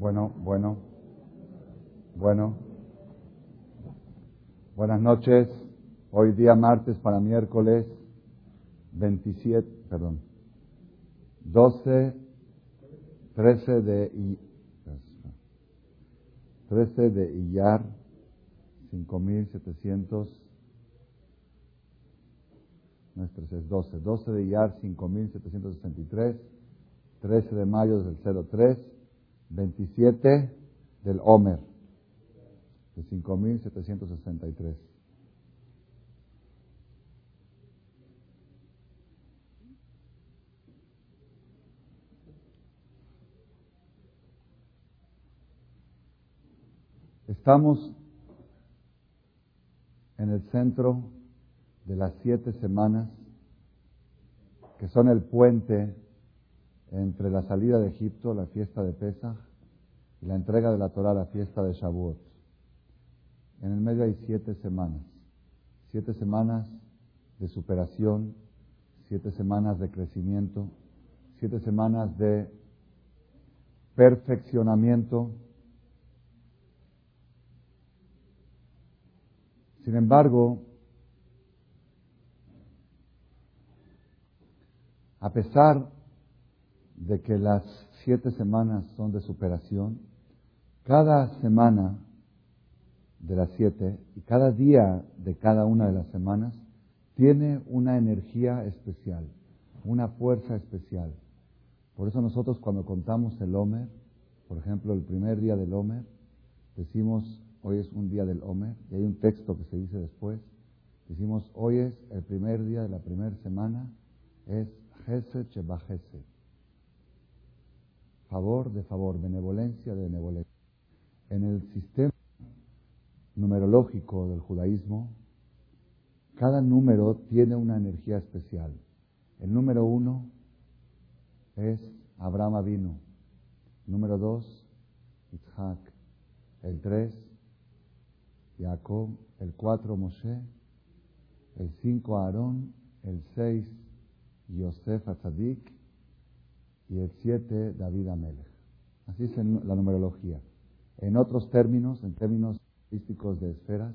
Bueno, bueno, bueno. Buenas noches. Hoy día martes para miércoles 27, perdón, 12, 13 de, 13 de Iyar, 5700, no es 13, es 12, 12 de Iyar, 5763, 13 de mayo del 03, 27 del Homer, de 5763. Estamos en el centro de las siete semanas que son el puente entre la salida de Egipto, la fiesta de Pesach, y la entrega de la Torah, la fiesta de Shavuot. En el medio hay siete semanas, siete semanas de superación, siete semanas de crecimiento, siete semanas de perfeccionamiento. Sin embargo, a pesar de que las siete semanas son de superación, cada semana de las siete y cada día de cada una de las semanas tiene una energía especial, una fuerza especial. Por eso nosotros cuando contamos el Homer, por ejemplo, el primer día del Homer, decimos, hoy es un día del Homer, y hay un texto que se dice después, decimos, hoy es el primer día de la primera semana, es Sheba Gesed favor de favor, benevolencia de benevolencia. En el sistema numerológico del judaísmo, cada número tiene una energía especial. El número uno es Abraham Avinu. Número dos, Isaac. El tres, Jacob. El cuatro, Moshe. El cinco, Aarón. El seis, Yosef Atzadik y el 7 David Amelech. Así es la numerología. En otros términos, en términos artísticos de esferas,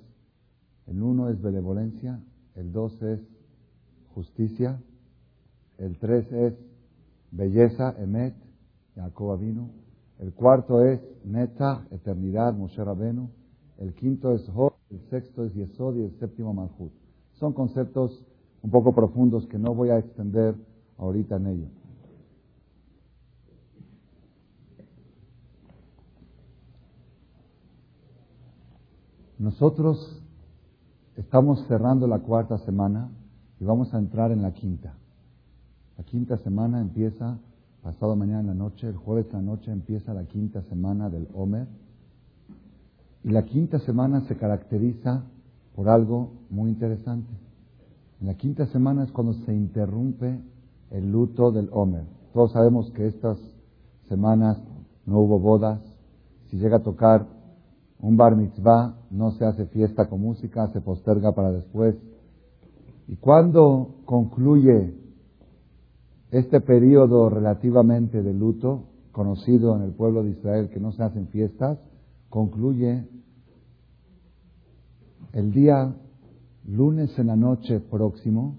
el 1 es benevolencia, el 2 es justicia, el 3 es belleza, emet, Jacob vino, el cuarto es neta, eternidad, Moshe Rabenu, el quinto es Hod, el sexto es Yesod y el séptimo Malhut. Son conceptos un poco profundos que no voy a extender ahorita en ello. Nosotros estamos cerrando la cuarta semana y vamos a entrar en la quinta. La quinta semana empieza pasado mañana en la noche, el jueves en la noche empieza la quinta semana del Homer. Y la quinta semana se caracteriza por algo muy interesante. En la quinta semana es cuando se interrumpe el luto del Homer. Todos sabemos que estas semanas no hubo bodas. Si llega a tocar un bar mitzvah no se hace fiesta con música, se posterga para después. Y cuando concluye este periodo relativamente de luto, conocido en el pueblo de Israel que no se hacen fiestas, concluye el día lunes en la noche próximo,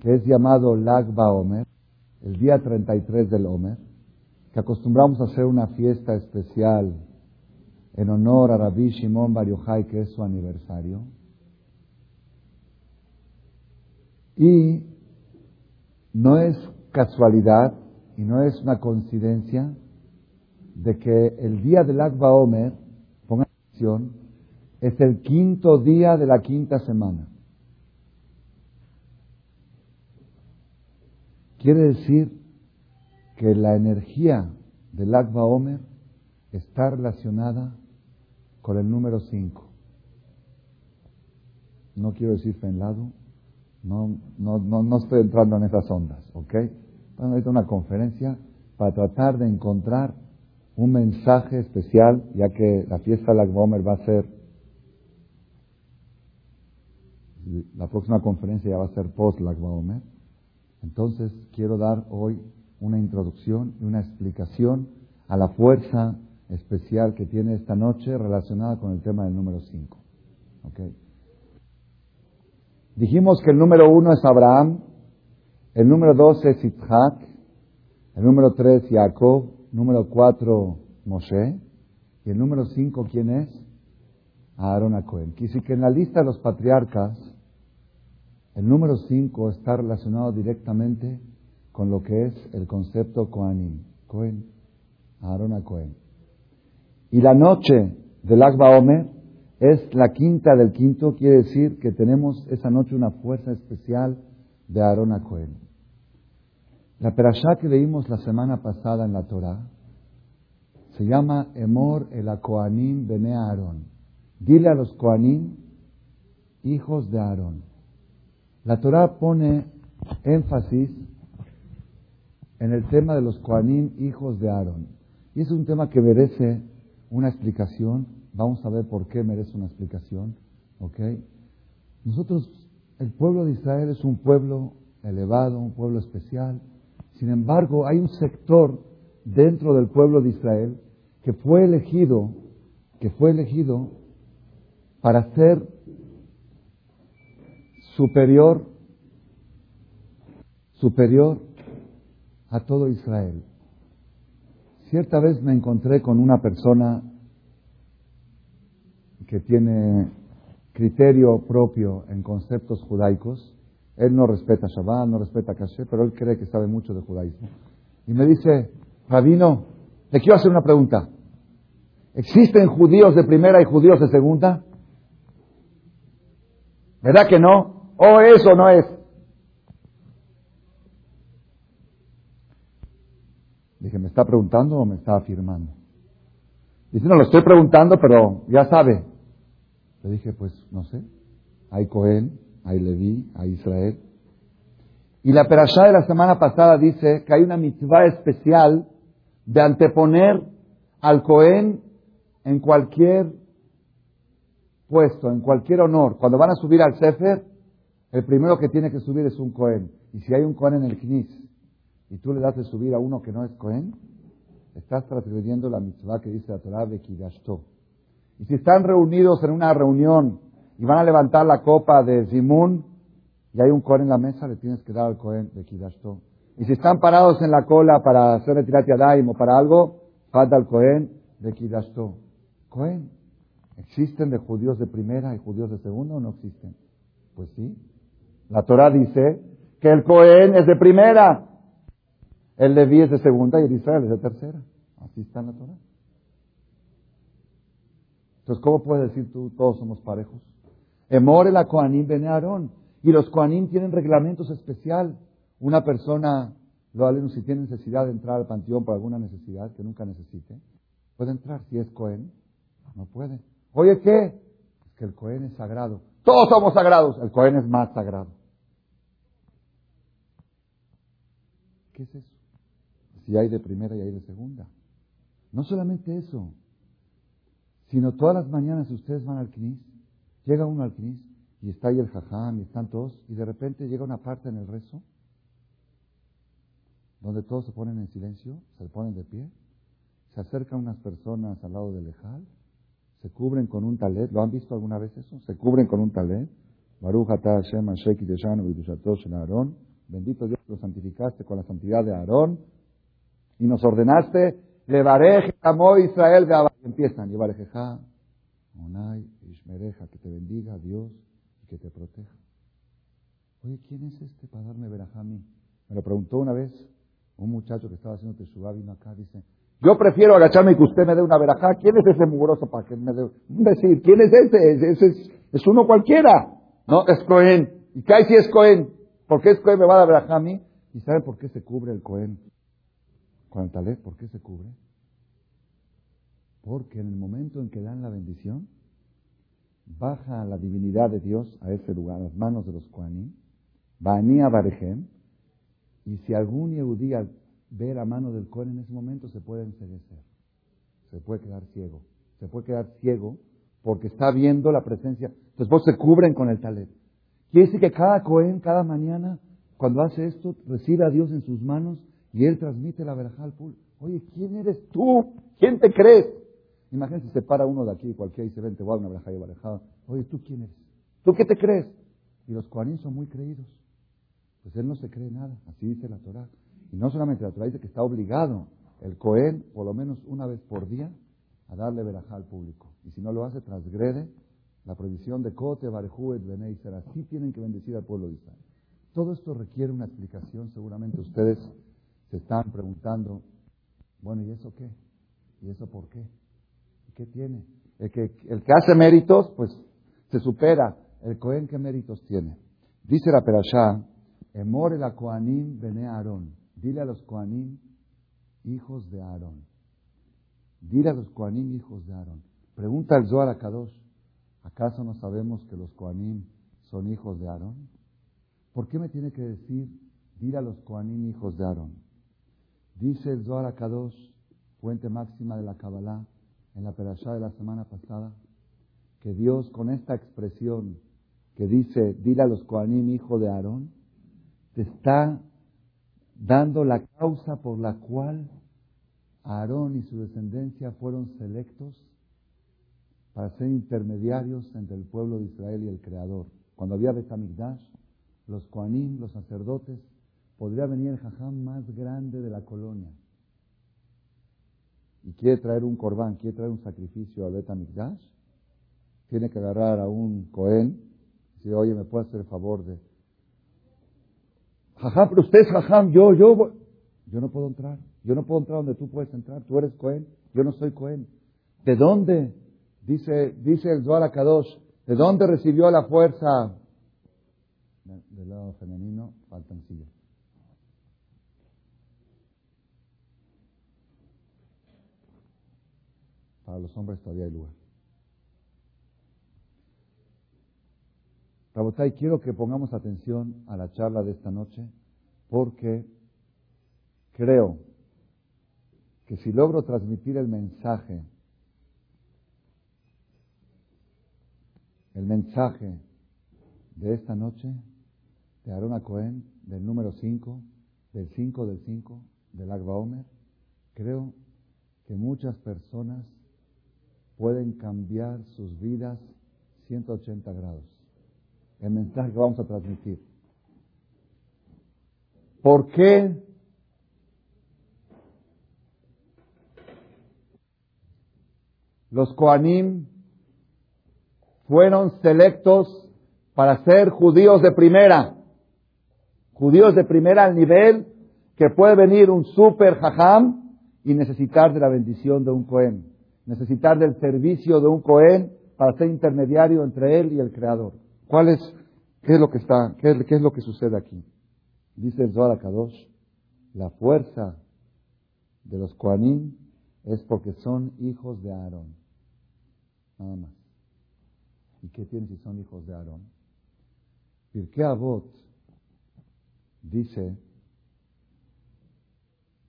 que es llamado Lag Baomer, el día 33 del Omer, que acostumbramos a hacer una fiesta especial en honor a Rabbi Shimon Bar Yochai, que es su aniversario. Y no es casualidad y no es una coincidencia de que el día del Akba Omer, pongan atención, es el quinto día de la quinta semana. Quiere decir que la energía del Akba Omer está relacionada con el número 5. No quiero decir fenlado, no, no, no, no estoy entrando en esas ondas, ¿ok? Bueno, una conferencia para tratar de encontrar un mensaje especial, ya que la fiesta del Akba Omer va a ser, la próxima conferencia ya va a ser post Akba Omer. Entonces quiero dar hoy una introducción y una explicación a la fuerza especial que tiene esta noche relacionada con el tema del número 5. Dijimos que el número uno es Abraham, el número dos es Isaac, el número tres Jacob, número cuatro Moshe, y el número cinco, ¿quién es? Aarón Acohen. Quise que en la lista de los patriarcas, el número cinco está relacionado directamente con lo que es el concepto Kohanim. Cohen, Aarón Acohen. Y la noche del Akba Omer es la quinta del quinto, quiere decir que tenemos esa noche una fuerza especial de Aarón a Cohen. La perashá que leímos la semana pasada en la Torah se llama Emor el Akoanim Bene Aarón. Dile a los Koanim, hijos de Aarón. La Torah pone énfasis en el tema de los Koanim, hijos de Aarón. Y es un tema que merece una explicación Vamos a ver por qué merece una explicación. ¿Ok? Nosotros, el pueblo de Israel es un pueblo elevado, un pueblo especial. Sin embargo, hay un sector dentro del pueblo de Israel que fue elegido, que fue elegido para ser superior, superior a todo Israel. Cierta vez me encontré con una persona que tiene criterio propio en conceptos judaicos. Él no respeta Shabbat, no respeta Kasher, pero él cree que sabe mucho de judaísmo. Y me dice, Rabino, le quiero hacer una pregunta. ¿Existen judíos de primera y judíos de segunda? ¿Verdad que no? ¿O eso no es? Dije, ¿me está preguntando o me está afirmando? Dice, no, lo estoy preguntando, pero ya sabe. Le dije, pues no sé. Hay Cohen, hay Leví, hay Israel. Y la perashá de la semana pasada dice que hay una mitzvah especial de anteponer al Cohen en cualquier puesto, en cualquier honor. Cuando van a subir al Sefer, el primero que tiene que subir es un Cohen. Y si hay un Cohen en el Knis y tú le das de subir a uno que no es Cohen, estás transgrediendo la mitzvah que dice la Torah de Kidashto. Y si están reunidos en una reunión y van a levantar la copa de Zimun y hay un Cohen en la mesa, le tienes que dar al Cohen de Kidashto. Y si están parados en la cola para hacer retirat yadayim o para algo, falta el Cohen de Kidashto. Cohen. ¿Existen de judíos de primera y judíos de segunda o no existen? Pues sí. La Torah dice que el Cohen es de primera, el Leví es de segunda y el Israel es de tercera. Así está en la Torah. Entonces, ¿cómo puedes decir tú, todos somos parejos? Emore la Koanim bene Aarón. Y los Koanim tienen reglamentos especial. Una persona, lo alumnos, si tiene necesidad de entrar al panteón por alguna necesidad que nunca necesite, puede entrar. Si es Cohen, no puede. Oye, ¿qué? Es que el Cohen es sagrado. Todos somos sagrados. El Cohen es más sagrado. ¿Qué es eso? Si hay de primera y hay de segunda. No solamente eso sino todas las mañanas ustedes van al Knis, llega uno al Knis y está ahí el jajam y están todos, y de repente llega una parte en el rezo donde todos se ponen en silencio, se ponen de pie, se acercan unas personas al lado del lejal, se cubren con un talet, ¿lo han visto alguna vez eso? Se cubren con un talet, Baruch Hashem Aarón, bendito Dios, lo santificaste con la santidad de Aarón, y nos ordenaste Levarej, amó Israel, empiezan, Levarejeja, Onay, Ishmereja, que te bendiga Dios y que te proteja. Oye, ¿quién es este para darme verajá a mí? Me lo preguntó una vez un muchacho que estaba haciendo teshuva, vino acá, dice, yo prefiero agacharme y que usted me dé una verajá. ¿Quién es ese mugroso para que me dé? Decir, ¿quién es ese? Ese es, es, uno cualquiera. No, es Cohen. ¿Y qué hay si es Cohen? ¿Por qué es Cohen me va a dar verajá a mí? ¿Y sabe por qué se cubre el Cohen? Con el talet, ¿por qué se cubre? Porque en el momento en que dan la bendición, baja la divinidad de Dios a ese lugar, a las manos de los Koanim, Bani Barejem, y si algún Yehudí al ver a mano del Kohen en ese momento se puede enseguecer, se puede quedar ciego, se puede quedar ciego porque está viendo la presencia, después se cubren con el talet. Quiere decir que cada Cohen, cada mañana, cuando hace esto, recibe a Dios en sus manos Y él transmite la verajá al público. Oye, ¿quién eres tú? ¿Quién te crees? Imagínate si se para uno de aquí, cualquiera, y se ven, te una verajá y barajada. Oye, ¿tú quién eres? ¿Tú qué te crees? Y los Kohanim son muy creídos. Pues él no se cree nada, así dice la Torah. Y no solamente la Torah dice que está obligado el Cohen, por lo menos una vez por día, a darle verajá al público. Y si no lo hace, transgrede la prohibición de Kote, Barejú, Benei, Así tienen que bendecir al pueblo de Israel. Todo esto requiere una explicación, seguramente ustedes se están preguntando, bueno, ¿y eso qué? ¿Y eso por qué? ¿Y qué tiene? El que, hace méritos, pues se supera. ¿El Cohen qué méritos tiene? Dice la Perashá, Emor el Koanim bene Aarón. Dile a los Koanim, hijos de Aarón. Dile a los Koanim, hijos de Aarón. Pregunta el Zohar a Kadosh, ¿acaso no sabemos que los Koanim son hijos de Aarón? ¿Por qué me tiene que decir, dile a los Koanim, hijos de Aarón? Dice el Zohar Kadosh, fuente máxima de la Kabbalah, en la Perashá de la semana pasada, que Dios con esta expresión que dice, dile a los Koanim, hijo de Aarón, te está dando la causa por la cual Aarón y su descendencia fueron selectos para ser intermediarios entre el pueblo de Israel y el Creador. Cuando había Betamigdash, los Koanim, los sacerdotes, podría venir el jajam más grande de la colonia y quiere traer un corbán, quiere traer un sacrificio al Betamigdash, tiene que agarrar a un Cohen y decir, oye, ¿me puede hacer el favor de Jajam, pero usted es jajam, yo, yo, yo no puedo entrar. Yo no puedo entrar donde tú puedes entrar. Tú eres Cohen, yo no soy Cohen. ¿De dónde? Dice, dice el Zohar Kadosh, ¿de dónde recibió la fuerza? Del lado femenino faltan sillas. Para los hombres todavía hay lugar. Rabotay, quiero que pongamos atención a la charla de esta noche porque creo que si logro transmitir el mensaje, el mensaje de esta noche de Arona Cohen, del número 5, del 5 del 5, del Agba Omer, creo que muchas personas pueden cambiar sus vidas 180 grados el mensaje que vamos a transmitir. ¿Por qué los Koanim fueron selectos para ser judíos de primera? Judíos de primera al nivel que puede venir un super jajam y necesitar de la bendición de un Cohen, necesitar del servicio de un Cohen para ser intermediario entre él y el Creador. ¿Cuál es, qué es lo que está, qué es, lo que sucede aquí? Dice el Zohar Kadosh, la fuerza de los Koanim es porque son hijos de Aarón. Nada más. ¿Y qué tienen si son hijos de Aarón? Pirkei Avot dice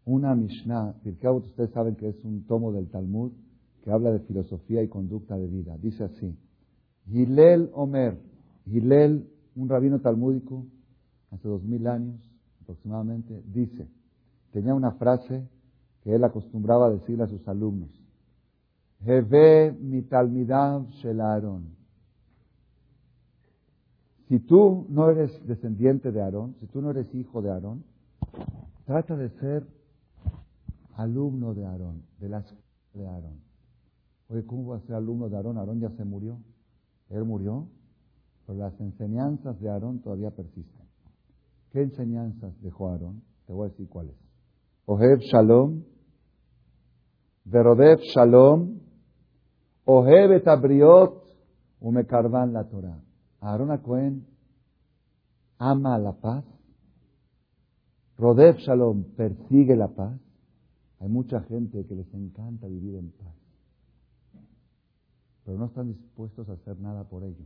una Mishnah, Pirkei Avot ustedes saben que es un tomo del Talmud que habla de filosofía y conducta de vida. Dice así, Gilel Omer, Gilel, un rabino talmúdico, hace dos mil años aproximadamente, dice, tenía una frase que él acostumbraba a decirle a sus alumnos, Heve mi talmidam shel Si tú no eres descendiente de Aarón, si tú no eres hijo de Aarón, trata de ser alumno de Aarón, de la escuela de Aarón. Oye, ¿cómo va a ser alumno de Aarón? Aarón ya se murió. Él murió pero las enseñanzas de Aarón todavía persisten. ¿Qué enseñanzas dejó Aarón? Te voy a decir cuáles. Ohev Shalom, Verodev Shalom, Ohev et Abriot, Umekarvan la Torah. Aarón Cohen ama la paz. Rodev Shalom persigue la paz. Hay mucha gente que les encanta vivir en paz, pero no están dispuestos a hacer nada por ello.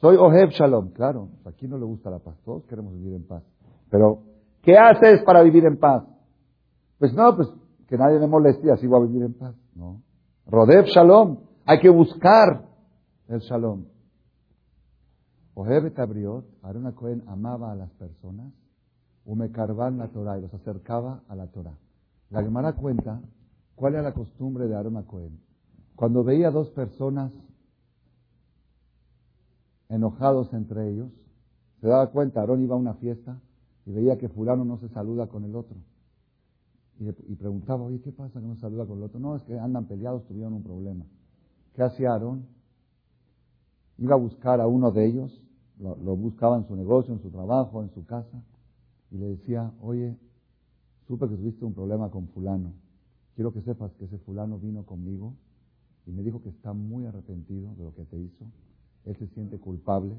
Soy Oheb Shalom. Claro, aquí no le gusta la paz. Todos queremos vivir en paz. Pero, ¿qué haces para vivir en paz? Pues no, pues que nadie me moleste y así voy a vivir en paz. No. Rodeb Shalom. Hay que buscar el Shalom. Oheb Tabriot, Aruna Cohen amaba a las personas Umekarban la Torah, y los acercaba a la Torah. La Gemara cuenta cuál era la costumbre de Aarón a Cohen. Cuando veía dos personas enojados entre ellos, se daba cuenta, Aarón iba a una fiesta y veía que fulano no se saluda con el otro. Y, preguntaba, oye, ¿qué pasa que no se saluda con el otro? No, es que andan peleados, tuvieron un problema. ¿Qué hacía Aarón? Iba a buscar a uno de ellos, lo, lo buscaba en su negocio, en su trabajo, en su casa, y le decía, oye, supe que tuviste un problema con fulano. Quiero que sepas que ese fulano vino conmigo y me dijo que está muy arrepentido de lo que te hizo. Él se siente culpable,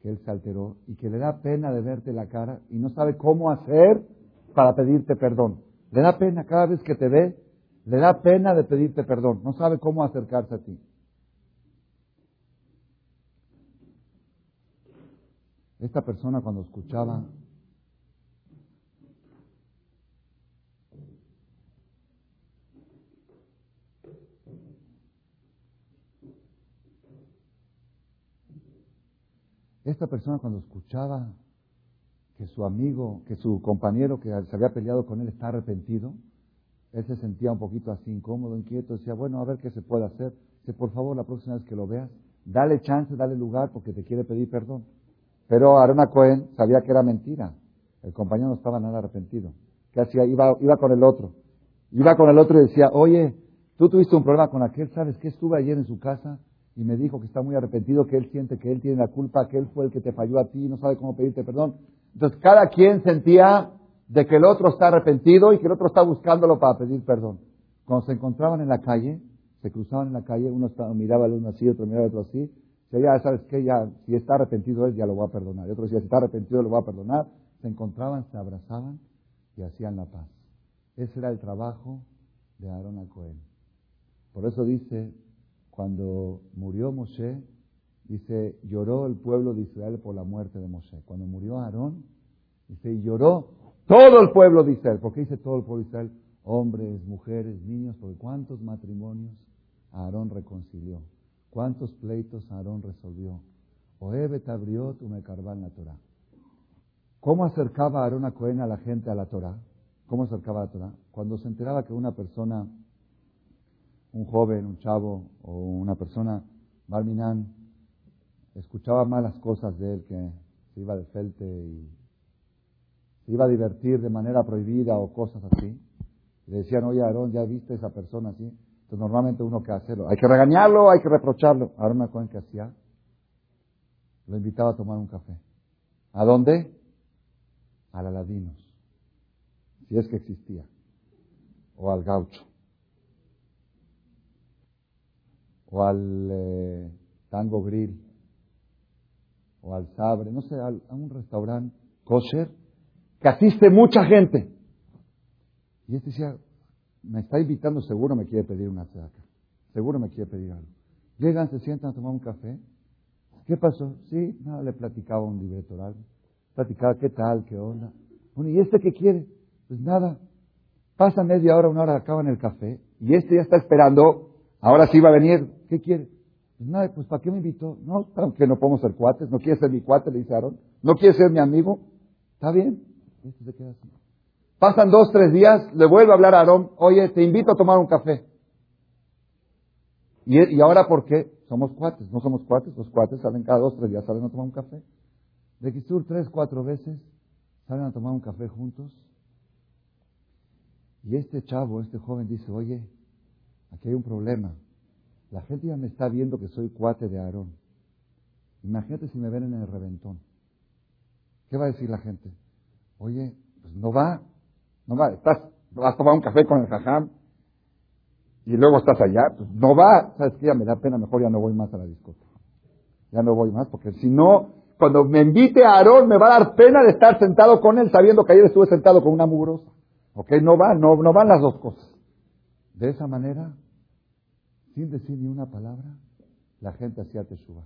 que él se alteró y que le da pena de verte la cara y no sabe cómo hacer para pedirte perdón. Le da pena cada vez que te ve, le da pena de pedirte perdón. No sabe cómo acercarse a ti. Esta persona cuando escuchaba Esta persona cuando escuchaba que su amigo, que su compañero que se había peleado con él está arrepentido, él se sentía un poquito así incómodo, inquieto, decía, bueno, a ver qué se puede hacer. Dice, por favor, la próxima vez que lo veas, dale chance, dale lugar porque te quiere pedir perdón. Pero Arona Cohen sabía que era mentira. El compañero no estaba nada arrepentido. ¿Qué hacía? Iba, iba con el otro. Iba con el otro y decía, oye, tú tuviste un problema con aquel, ¿sabes qué? Estuve ayer en su casa y me dijo que está muy arrepentido, que él siente que él tiene la culpa, que él fue el que te falló a ti no sabe cómo pedirte perdón. Entonces cada quien sentía de que el otro está arrepentido y que el otro está buscándolo para pedir perdón. Cuando se encontraban en la calle, se cruzaban en la calle, uno miraba al uno así, otro miraba al otro así, ya sabes qué, ya, si está arrepentido él, ya lo voy a perdonar. Y otro decía, si está arrepentido, lo voy a perdonar. Se encontraban, se abrazaban y hacían la paz. Ese era el trabajo de Aarón Cohen. Por eso dice cuando murió Moshe, dice, lloró el pueblo de Israel por la muerte de Moshe. Cuando murió Aarón, dice, lloró todo el pueblo de Israel. ¿Por qué dice todo el pueblo de Israel? Hombres, mujeres, niños, porque cuántos matrimonios Aarón reconcilió, cuántos pleitos Aarón resolvió. Oebet abrió tu me la Torah. ¿Cómo acercaba Aarón a Cohen a la gente a la Torah? ¿Cómo acercaba a la Torah? Cuando se enteraba que una persona un joven, un chavo o una persona, Barminan, escuchaba malas cosas de él, que se iba de felte y se iba a divertir de manera prohibida o cosas así. le decían, oye, Aarón, ¿ya viste esa persona así? Entonces normalmente uno que hacerlo, hay que regañarlo, hay que reprocharlo. Aarón me que hacía, lo invitaba a tomar un café. ¿A dónde? Al Aladinos, si es que existía, o al gaucho. O al eh, Tango Grill, o al Sabre, no sé, a, un restaurante kosher, que asiste mucha gente. Y este decía, me está invitando, seguro me quiere pedir una saca, seguro me quiere pedir algo. Llegan, se sientan a tomar un café. ¿Qué pasó? Sí, nada, le platicaba un libreto oral. Platicaba qué tal, qué onda. Bueno, ¿y este qué quiere? Pues nada. Pasa media hora, una hora, acaban el café. Y este ya está esperando Ahora sí va a venir. ¿Qué quiere? Nada, pues ¿para qué me invitó? No, aunque no podemos ser cuates. No quiere ser mi cuate, le dice Aaron. No quiere ser mi amigo. Está bien. Este se queda así. Pasan dos, tres días, le vuelve a hablar a Aarón, oye, te invito a tomar un café. ¿Y, ahora por qué? Somos cuates, no somos cuates, los cuates salen cada dos, tres días, salen a tomar un café. De Kisur tres, cuatro veces, salen a tomar un café juntos. Y este chavo, este joven dice, oye, Aquí hay un problema. La gente ya me está viendo que soy cuate de Aarón. Imagínate si me ven en el reventón. ¿Qué va a decir la gente? Oye, pues no va, no va, estás, vas a tomar un café con el jajam y luego estás allá, pues no va, sabes que ya me da pena, mejor ya no voy más a la discoteca. Ya no voy más, porque si no, cuando me invite a Aarón me va a dar pena de estar sentado con él sabiendo que ayer estuve sentado con una mugrosa. ¿Ok? No va, no, no van las dos cosas. De esa manera, sin decir ni una palabra, la gente hacía teshuva.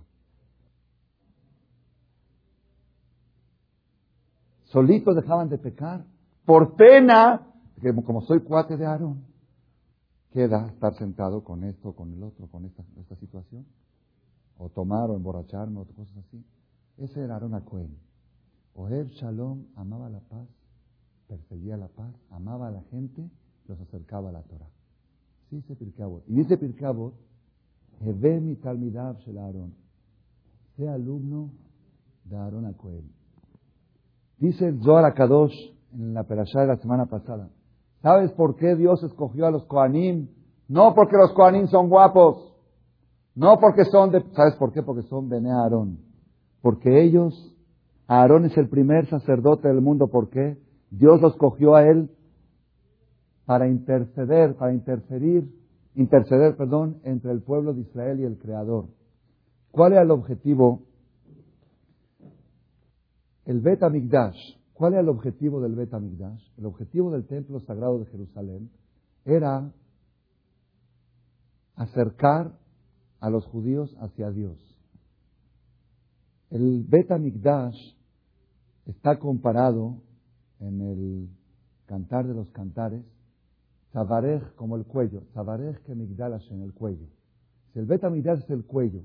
Solitos dejaban de pecar por pena, que como soy cuate de Aarón, queda estar sentado con esto, con el otro, con esta, situación. O tomar o emborracharme o cosas así. Ese era Aarón a Cohen. Oeb Shalom amaba la paz perseguía la paz, amaba a la gente, los acercaba a la Torah. Sí, dice Pirkeabot. Y dice Pirkeabot, Heve mi talmidav shel Aarón. Sea alumno de Aarón a Coel. Dice Zohar Akadosh en la perashá de la semana pasada. ¿Sabes por qué Dios escogió a los Koanim? No porque los Koanim son guapos. No porque son de... ¿Sabes por qué? Porque son Bene Aarón. Porque ellos, Aarón es el primer sacerdote del mundo. ¿Por qué? Dios los escogió a él para interceder, para interferir, interceder, perdón, entre el pueblo de Israel y el Creador. ¿Cuál era el objetivo? El Bet Amigdash. ¿Cuál era el objetivo del Bet Amigdash? El objetivo del templo sagrado de Jerusalén era acercar a los judíos hacia Dios. El Bet Amigdash está comparado en el cantar de los cantares Tabarej como el cuello. Tabarej que migdalas en el cuello. Si el es el cuello,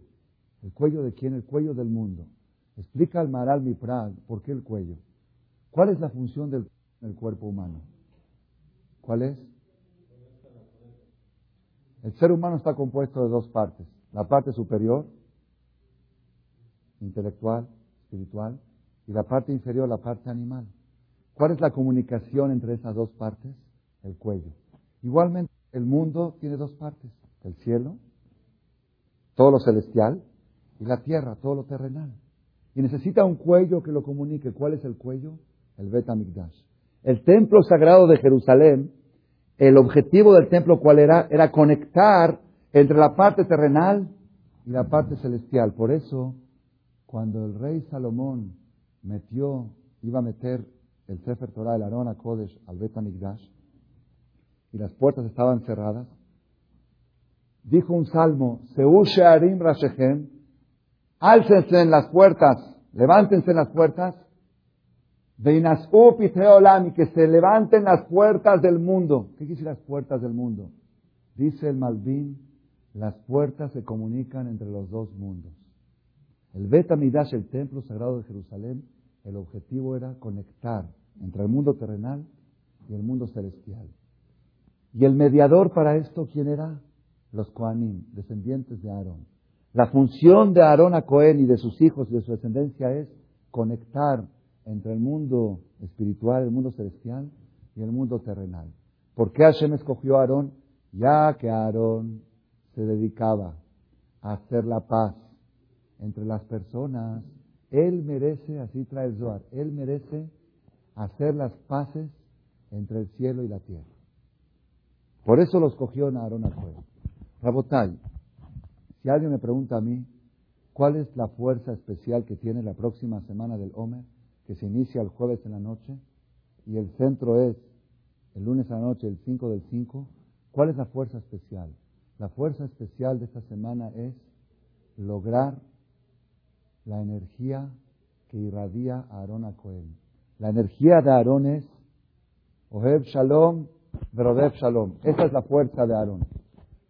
¿el cuello de quién? El cuello del mundo. Explica al Maral Mipral por qué el cuello. ¿Cuál es la función del, cuerpo humano? ¿Cuál es? El ser humano está compuesto de dos partes. La parte superior, intelectual, espiritual, y la parte inferior, la parte animal. ¿Cuál es la comunicación entre esas dos partes? El cuello. Igualmente, el mundo tiene dos partes, el cielo, todo lo celestial, y la tierra, todo lo terrenal. Y necesita un cuello que lo comunique. ¿Cuál es el cuello? El Bet El templo sagrado de Jerusalén, el objetivo del templo, ¿cuál era? Era conectar entre la parte terrenal y la parte celestial. Por eso, cuando el rey Salomón metió, iba a meter el Sefer Torah, el Arona Kodesh, al Bet y las puertas estaban cerradas, dijo un salmo, Seushe Arim Rashechem, álcense en las puertas, levántense en las puertas, y que se levanten las puertas del mundo. ¿Qué quiere las puertas del mundo? Dice el Malvin, las puertas se comunican entre los dos mundos. El Bet Amidash, el templo sagrado de Jerusalén, el objetivo era conectar entre el mundo terrenal y el mundo celestial. Y el mediador para esto, ¿quién era? Los Koanim, descendientes de Aarón. La función de Aarón a Cohen y de sus hijos y de su descendencia es conectar entre el mundo espiritual, el mundo celestial y el mundo terrenal. ¿Por qué Hashem escogió a Aarón? Ya que Aarón se dedicaba a hacer la paz entre las personas, él merece, así trae Zohar, él merece hacer las paces entre el cielo y la tierra. Por eso los cogió Aarón a Cohen. Rabotay, si alguien me pregunta a mí, ¿cuál es la fuerza especial que tiene la próxima semana del Omer, que se inicia el jueves en la noche, y el centro es el lunes a la noche, el 5 del 5? ¿Cuál es la fuerza especial? La fuerza especial de esta semana es lograr la energía que irradia a Aarón a Cohen. La energía de Aarón es Oheb Shalom Verodev Shalom. Esa es la fuerza de Aarón.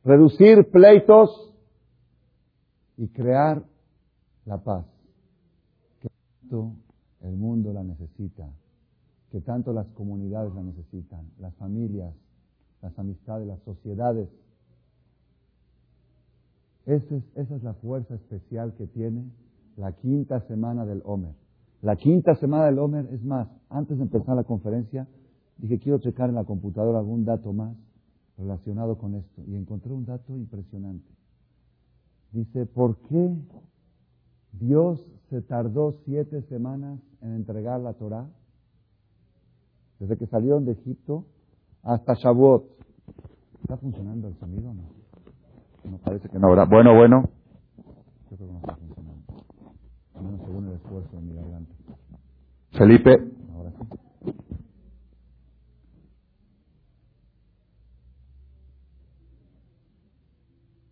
Reducir pleitos y crear la paz. Que tanto el mundo la necesita, que tanto las comunidades la necesitan, las familias, las amistades, las sociedades. Esa es, esa es la fuerza especial que tiene la quinta semana del Homer. La quinta semana del Homer, es más, antes de empezar la conferencia, Dije, quiero checar en la computadora algún dato más relacionado con esto. Y encontré un dato impresionante. Dice, ¿por qué Dios se tardó siete semanas en entregar la Torah? Desde que salieron de Egipto hasta Shavuot. ¿Está funcionando el sonido o no? No parece que no, ¿verdad? Bueno, bueno. Yo creo que no está funcionando. Al menos según el esfuerzo de mi garganta. Felipe. Ahora sí.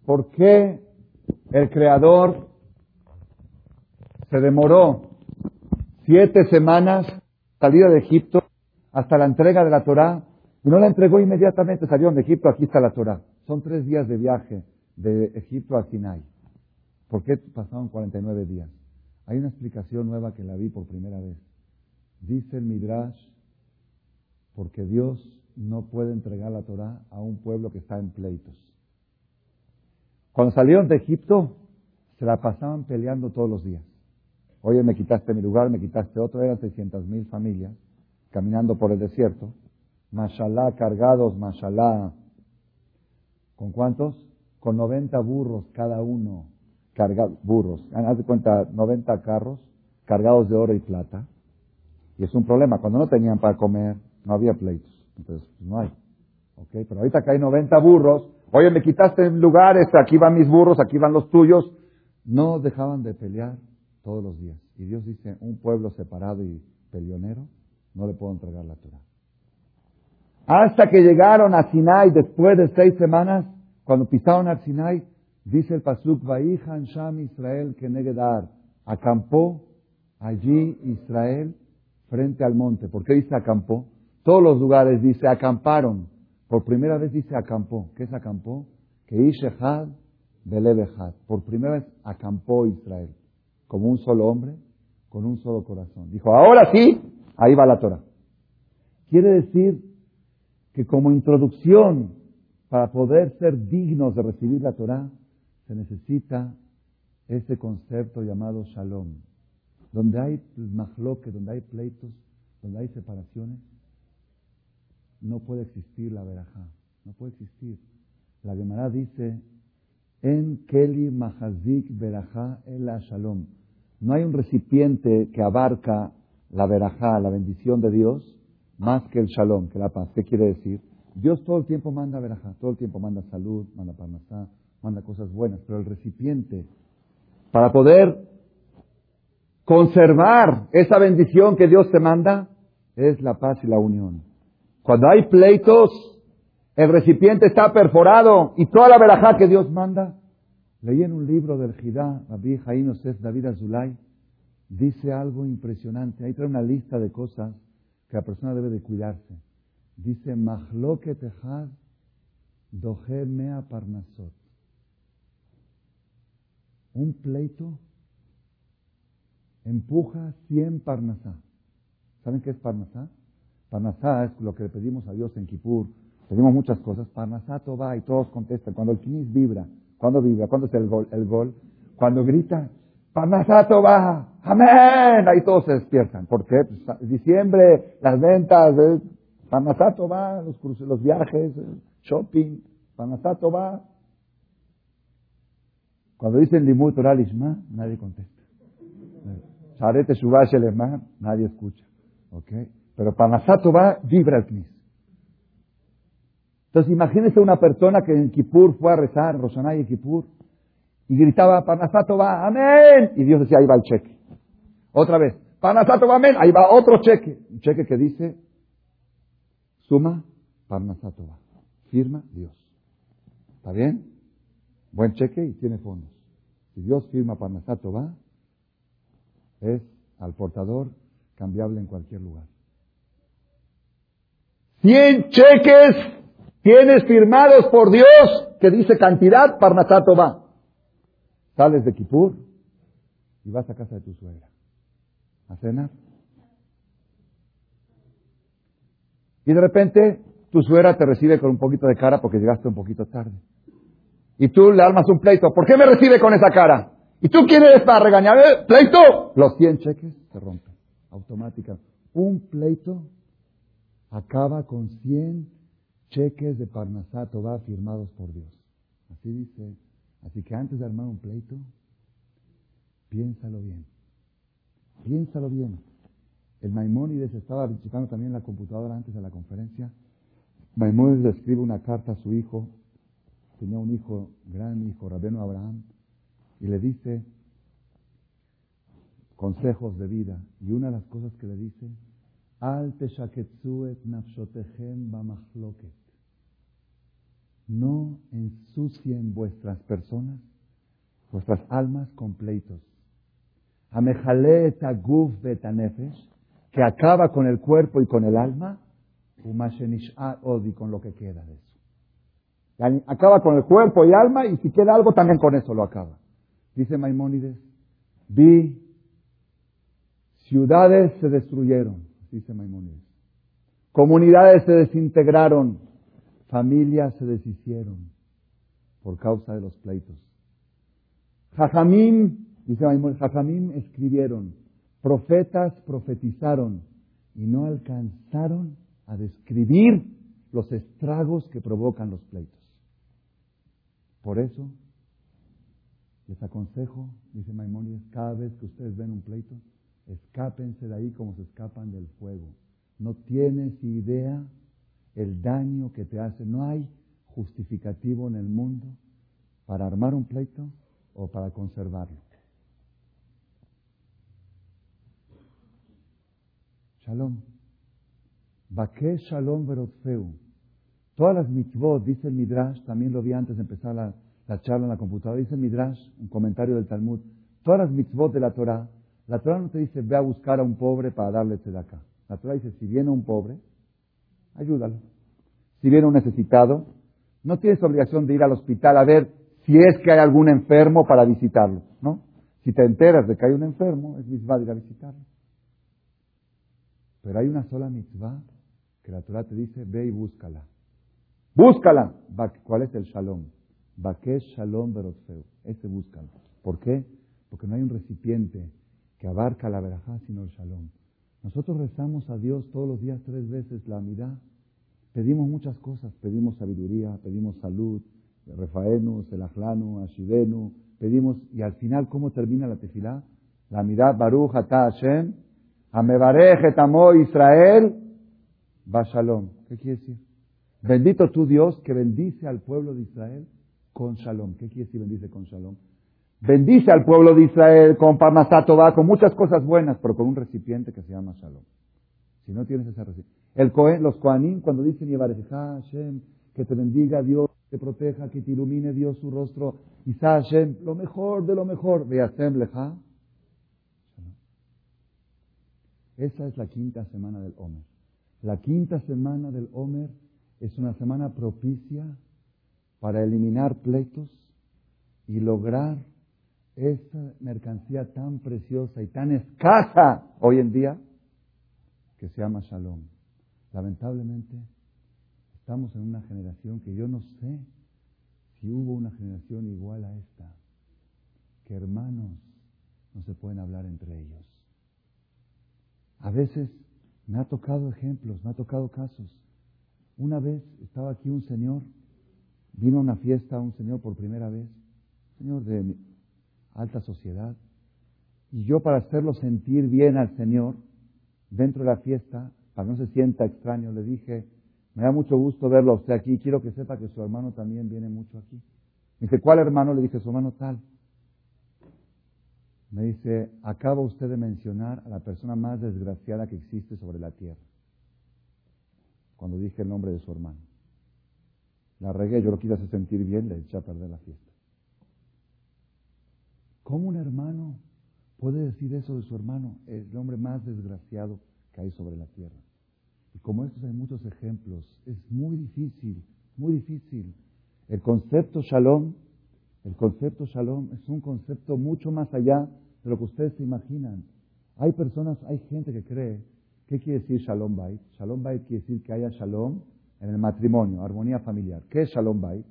¿Por qué el Creador se demoró siete semanas salida de Egipto hasta la entrega de la Torá y no la entregó inmediatamente? Salieron de Egipto, aquí está la Torá. Son tres días de viaje de Egipto a Sinai. ¿Por qué pasaron 49 días? Hay una explicación nueva que la vi por primera vez. Dice el Midrash Porque Dios no puede entregar la Torah a un pueblo que está en pleitos. Cuando salieron de Egipto, se la pasaban peleando todos los días. Oye, me quitaste mi lugar, me quitaste otro, eran 600 mil familias caminando por el desierto. Mashallah, cargados, mashallah. ¿Con cuántos? Con 90 burros cada uno. Cargados, burros. Haz de cuenta, 90 carros cargados de oro y plata. Y es un problema. Cuando no tenían para comer, no había pleitos. Entonces, pues, no hay. ¿Ok? Pero ahorita que hay 90 burros, oye, me quitaste lugares, aquí van mis burros, aquí van los tuyos. No dejaban de pelear todos los días. Y Dios dice, un pueblo separado y peleonero, no le puedo entregar la Torah. Hasta que llegaron a Sinai, después de seis semanas, cuando pisaron a Sinai, dice el Pasuk, Vaihan Sham Israel Kenegedar, acampó allí Israel frente al monte. ¿Por qué dice acampó? Todos los lugares dice acamparon. Por primera vez dice acampó. ¿Qué es acampó? Que Ishehad Belebehad. Por primera vez acampó Israel. Como un solo hombre, con un solo corazón. Dijo, ahora sí, ahí va la Torah. Quiere decir que como introducción para poder ser dignos de recibir la Torah, se necesita ese concepto llamado shalom. Donde hay mahloque, donde hay pleitos, donde hay separaciones, no puede existir la verajá. No puede existir. La Gemara dice, en Keli Mahazik Berajá el Shalom. No hay un recipiente que abarca la verajá, la bendición de Dios, más que el Shalom, que la paz. ¿Qué quiere decir? Dios todo el tiempo manda verajá, todo el tiempo manda salud, manda parnasá, manda cosas buenas, pero el recipiente, para poder conservar esa bendición que Dios te manda, es la paz y la unión. Cuando hay pleitos, el recipiente está perforado y toda la verajá que Dios manda. Leí en un libro del Jidá, Rabbi Jaín Osef David Azulay, dice algo impresionante. Ahí trae una lista de cosas que la persona debe de cuidarse. Dice, Mahloke Tehad Dohe Mea Parnasot. Un pleito empuja 100 Parnasá. ¿Saben qué es Parnasá? Parnasá es lo que le pedimos a Dios en Kippur. Pedimos muchas cosas. Parnasá va y todos contestan. Cuando el kinis vibra, cuando vibra, cuando es el gol, el gol, cuando grita, Parnasá va, amén, ahí todos se despiertan. ¿Por qué? Pues, diciembre, las ventas, eh, Parnasá va, los, los viajes, el shopping, Parnasá va. Cuando dicen Limut nadie contesta. Sharete Shubash nadie escucha. ¿Ok? Pero Panasato va, vibra el knis. Entonces imagínese una persona que en Kippur fue a rezar, Rosanay y Kippur, y gritaba, Panasato va, amén. Y Dios decía, ahí va el cheque. Otra vez, Panasato va, amén. Ahí va otro cheque. Un cheque que dice, suma, Panasato va. Firma Dios. ¿Está bien? Buen cheque y tiene fondos. Si Dios firma Panasato va, es al portador cambiable en cualquier lugar. 100 cheques tienes firmados por Dios que dice cantidad, Parnasato va. Sales de Kipur y vas a casa de tu suegra a cenar. Y de repente tu suegra te recibe con un poquito de cara porque llegaste un poquito tarde. Y tú le armas un pleito. ¿Por qué me recibe con esa cara? ¿Y tú quién eres para regañar? ¡Pleito! Los 100 cheques se rompen automáticamente. Un pleito acaba con 100 cheques de Parnasato va firmados por Dios. Así dice. Así que antes de armar un pleito, piénsalo bien. Piénsalo bien. El Maimónides estaba visitando también la computadora antes de la conferencia. Maimónides escribe una carta a su hijo. Tenía un hijo, gran hijo, Rabeno Abraham, y le dice consejos de vida. Y una de las cosas que le dice, Al No ensucien vuestras personas, vuestras almas con pleitos. guf betanefesh, que acaba con el cuerpo y con el alma, odi con lo que queda de eso. Acaba con el cuerpo y alma y si queda algo también con eso lo acaba. Dice Maimónides, vi ciudades se destruyeron, dice Maimónides. Comunidades se desintegraron. Familias se deshicieron por causa de los pleitos. Jajamín, dice Maimón, Jajamín escribieron, profetas profetizaron y no alcanzaron a describir los estragos que provocan los pleitos. Por eso, les aconsejo, dice Maimónides, cada vez que ustedes ven un pleito, escápense de ahí como se escapan del fuego. No tienes idea el daño que te hace. No hay justificativo en el mundo para armar un pleito o para conservarlo. Shalom. Baque Shalom Verotfeu. Todas las mitzvot, dice el Midrash, también lo vi antes de empezar la, la charla en la computadora, dice el Midrash, un comentario del Talmud, todas las mitzvot de la Torah, la Torah no te dice ve a buscar a un pobre para darle acá. La Torah dice, si viene un pobre, ayúdalo. Si viene un necesitado, no tienes obligación de ir al hospital a ver si es que hay algún enfermo para visitarlo, ¿no? Si te enteras de que hay un enfermo, es mitzvah de ir a visitarlo. Pero hay una sola mitzvah que la Torah te dice, ve y búscala. Búscala. ¿Cuál es el shalom? Bakesh shalom berotfeu. Ese búscalo. ¿Por qué? Porque no hay un recipiente que abarca la verajá sino el shalom. Nosotros rezamos a Dios todos los días tres veces la amidad. Pedimos muchas cosas. Pedimos sabiduría, pedimos salud, refaenu, selajlanu, ashivenu. Pedimos, y al final, ¿cómo termina la tefilá? La amidad, Baruch Ata Hashem, Amebarej etamo Israel, Bashalom. ¿Qué quiere decir? Bendito tu Dios que bendice al pueblo de Israel con shalom. ¿Qué quiere decir bendice con shalom? Bendice al pueblo de Israel con va con muchas cosas buenas, pero con un recipiente que se llama Shalom. Si no tienes ese recipiente. El los Kohanim, cuando dicen Hashem, que te bendiga Dios, te proteja, que te ilumine Dios su rostro, Isa Hashem, lo mejor de lo mejor, Hashem Leja. Esa es la quinta semana del Omer. La quinta semana del Omer es una semana propicia para eliminar pleitos y lograr esa mercancía tan preciosa y tan escasa hoy en día que se llama Shalom. Lamentablemente, estamos en una generación que yo no sé si hubo una generación igual a esta, que hermanos no se pueden hablar entre ellos. A veces me ha tocado ejemplos, me ha tocado casos. Una vez estaba aquí un señor, vino a una fiesta un señor por primera vez, señor de alta sociedad. Y yo para hacerlo sentir bien al Señor, dentro de la fiesta, para que no se sienta extraño, le dije, me da mucho gusto verlo a usted aquí, quiero que sepa que su hermano también viene mucho aquí. Me dice, ¿cuál hermano? Le dije, su hermano tal. Me dice, acaba usted de mencionar a la persona más desgraciada que existe sobre la tierra. Cuando dije el nombre de su hermano. La regué, yo lo quise hacer sentir bien, le eché a perder la fiesta. ¿Cómo un hermano puede decir eso de su hermano? El hombre más desgraciado que hay sobre la tierra. Y como estos hay muchos ejemplos, es muy difícil, muy difícil. El concepto shalom, el concepto shalom es un concepto mucho más allá de lo que ustedes se imaginan. Hay personas, hay gente que cree, ¿qué quiere decir shalom bait? Shalom bait quiere decir que haya shalom en el matrimonio, armonía familiar. ¿Qué es shalom bait?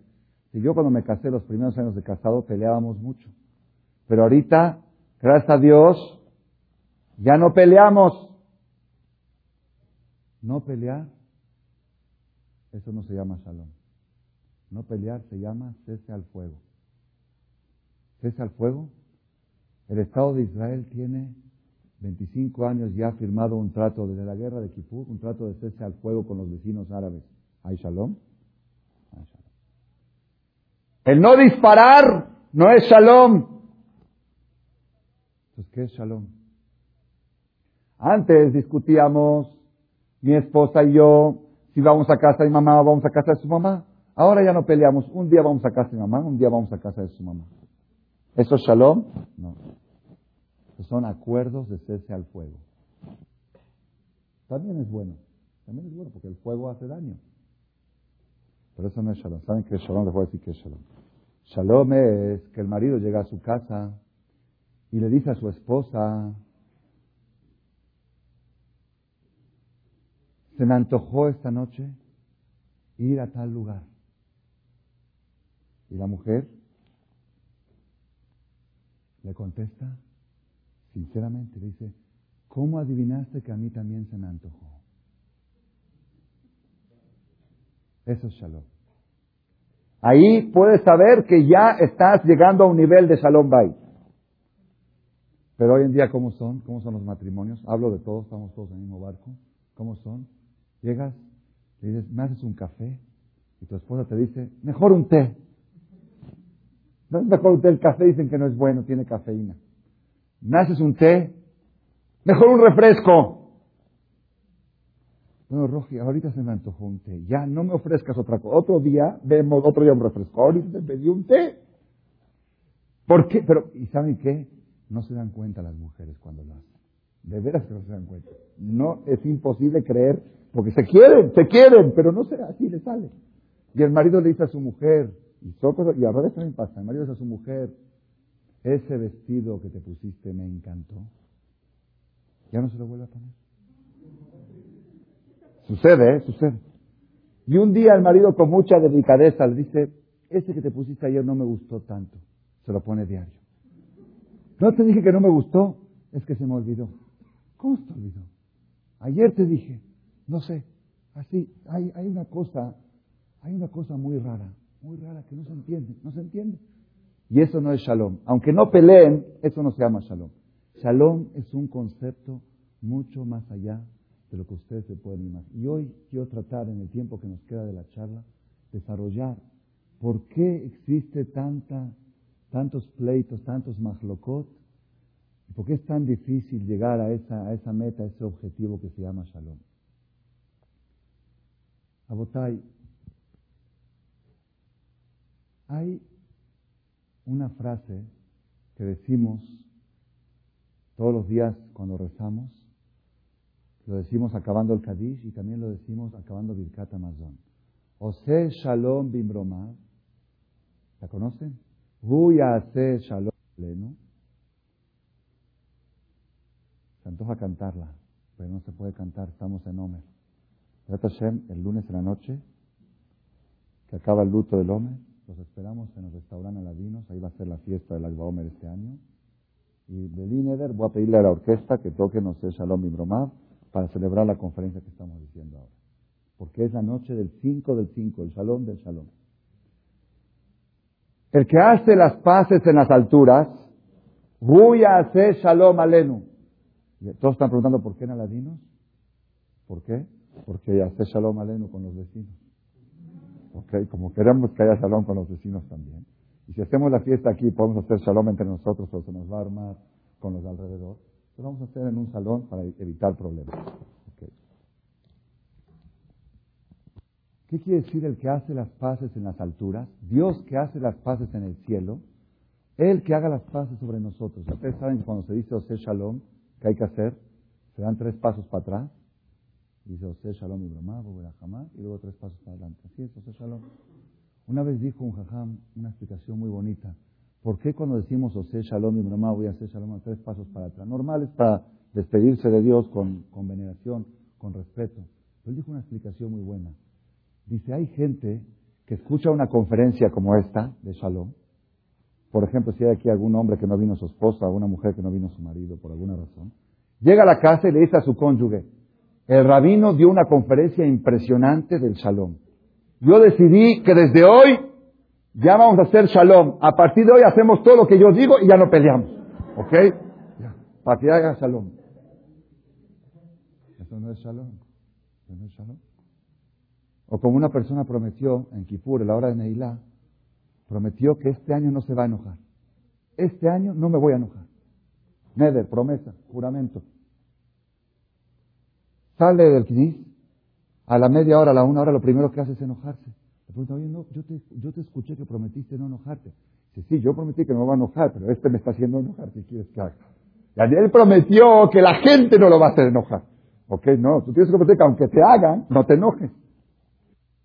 Si yo cuando me casé, los primeros años de casado, peleábamos mucho. Pero ahorita, gracias a Dios, ya no peleamos. No pelear, eso no se llama shalom. No pelear se llama cese al fuego. Cese al fuego. El Estado de Israel tiene 25 años ya firmado un trato desde la guerra de Kipur, un trato de cese al fuego con los vecinos árabes. ¿Hay shalom? Hay shalom. El no disparar no es shalom. Entonces, ¿qué es shalom? Antes discutíamos, mi esposa y yo, si vamos a casa de mi mamá o vamos a casa de su mamá. Ahora ya no peleamos. Un día vamos a casa de mi mamá, un día vamos a casa de su mamá. ¿Eso es shalom? No. son acuerdos de cese al fuego. También es bueno. También es bueno porque el fuego hace daño. Pero eso no es shalom. ¿Saben qué es shalom? Les voy a decir qué es shalom. Shalom es que el marido llega a su casa y le dice a su esposa, se me antojó esta noche ir a tal lugar. Y la mujer le contesta, sinceramente, dice, ¿cómo adivinaste que a mí también se me antojó? Eso es shalom. Ahí puedes saber que ya estás llegando a un nivel de shalom bay. Pero hoy en día, ¿cómo son? ¿Cómo son los matrimonios? Hablo de todos, estamos todos en el mismo barco. ¿Cómo son? Llegas, le dices, ¿me haces un café? Y tu esposa te dice, mejor un té. No es mejor un té, el café dicen que no es bueno, tiene cafeína. ¿Me haces un té? Mejor un refresco. Bueno, Rogi, ahorita se me antojó un té. Ya, no me ofrezcas otra cosa. Otro día vemos, otro día un refresco. Ahorita te pedí un té. ¿Por qué? Pero, ¿y saben qué? No se dan cuenta las mujeres cuando lo hacen. De veras que no se dan cuenta. No, es imposible creer, porque se quieren, se quieren, pero no será así, le sale. Y el marido le dice a su mujer, y, y a revés también pasa, el marido dice a su mujer, ese vestido que te pusiste me encantó. Ya no se lo vuelve a poner. Sucede, ¿eh? Sucede. Y un día el marido con mucha delicadeza le dice, ese que te pusiste ayer no me gustó tanto. Se lo pone diario. No te dije que no me gustó, es que se me olvidó. ¿Cómo se olvidó? Ayer te dije, no sé, así, hay, hay una cosa, hay una cosa muy rara, muy rara que no se entiende, no se entiende. Y eso no es shalom. Aunque no peleen, eso no se llama shalom. Shalom es un concepto mucho más allá de lo que ustedes se pueden imaginar. Y hoy quiero tratar, en el tiempo que nos queda de la charla, desarrollar por qué existe tanta, tantos pleitos, tantos mahlokot, y por qué es tan difícil llegar a esa, a esa meta, a ese objetivo que se llama Shalom. Abotai, hay una frase que decimos todos los días cuando rezamos, lo decimos acabando el Kadish y también lo decimos acabando Birkat Amazon. Ose Shalom Bimbromar. ¿La conocen? Voy a hacer Shalom pleno. Se antoja cantarla, pero no se puede cantar, estamos en Omer. El lunes en la noche, que acaba el luto del Omer, los esperamos en el restaurante Aladinos, ahí va a ser la fiesta del Agba Omer este año. Y de Lineder voy a pedirle a la orquesta que toque No sé Shalom Bimbromar para celebrar la conferencia que estamos diciendo ahora. Porque es la noche del 5 del 5, el salón del salón. El que hace las paces en las alturas, voy a hacer shalom alenu. Todos están preguntando por qué en Aladinos. ¿Por qué? Porque hace shalom alenu con los vecinos. Ok, como queremos que haya shalom con los vecinos también. Y si hacemos la fiesta aquí, podemos hacer shalom entre nosotros o se nos va a armar con los de alrededor. Lo vamos a hacer en un salón para evitar problemas. ¿Qué quiere decir el que hace las paces en las alturas? Dios que hace las paces en el cielo. Él que haga las paces sobre nosotros. Ustedes saben que cuando se dice Ose Shalom, ¿qué hay que hacer? Se dan tres pasos para atrás. Dice Ose Shalom y jamás, y luego tres pasos para adelante. Así es, Ose Shalom. Una vez dijo un jajam una explicación muy bonita. ¿Por qué cuando decimos Ose Shalom y Brahma voy a hacer Shalom a tres pasos para atrás? Normal es para despedirse de Dios con, con veneración, con respeto. Pero él dijo una explicación muy buena. Dice, hay gente que escucha una conferencia como esta de Shalom. Por ejemplo, si hay aquí algún hombre que no vino su esposa, o una mujer que no vino su marido por alguna razón, llega a la casa y le dice a su cónyuge, el rabino dio una conferencia impresionante del Shalom. Yo decidí que desde hoy ya vamos a hacer shalom. A partir de hoy hacemos todo lo que yo digo y ya no peleamos. ¿Ok? Ya. Para que haga shalom. Eso no es shalom. Eso no es shalom. O como una persona prometió en Kippur, en la hora de Neilá, prometió que este año no se va a enojar. Este año no me voy a enojar. Neder, promesa, juramento. Sale del Knis, a la media hora, a la una hora, lo primero que hace es enojarse. Le pregunta, oye, no, yo te, yo te escuché que prometiste no enojarte. Dice, sí, yo prometí que no me va a enojar, pero este me está haciendo enojar, ¿qué quieres que haga? Y él prometió que la gente no lo va a hacer enojar. Ok, no, tú tienes que prometer que aunque te hagan, no te enojes.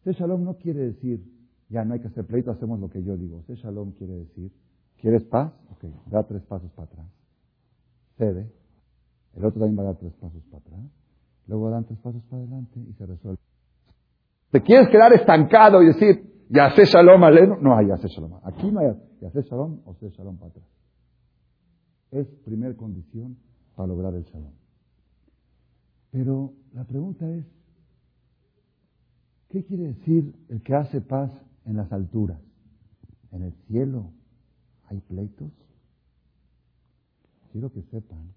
Ese shalom no quiere decir, ya no hay que hacer pleito, hacemos lo que yo digo. Ese shalom quiere decir, ¿quieres paz? Ok, da tres pasos para atrás. Cede. El otro también va a dar tres pasos para atrás. Luego dan tres pasos para adelante y se resuelve. ¿Te quieres quedar estancado y decir, ya sé shalom aleno? No hay ya sé shalom. Aquí no hay ya sé shalom o sé shalom para atrás. Es primer condición para lograr el shalom. Pero la pregunta es, ¿qué quiere decir el que hace paz en las alturas? ¿En el cielo hay pleitos? Quiero que sepan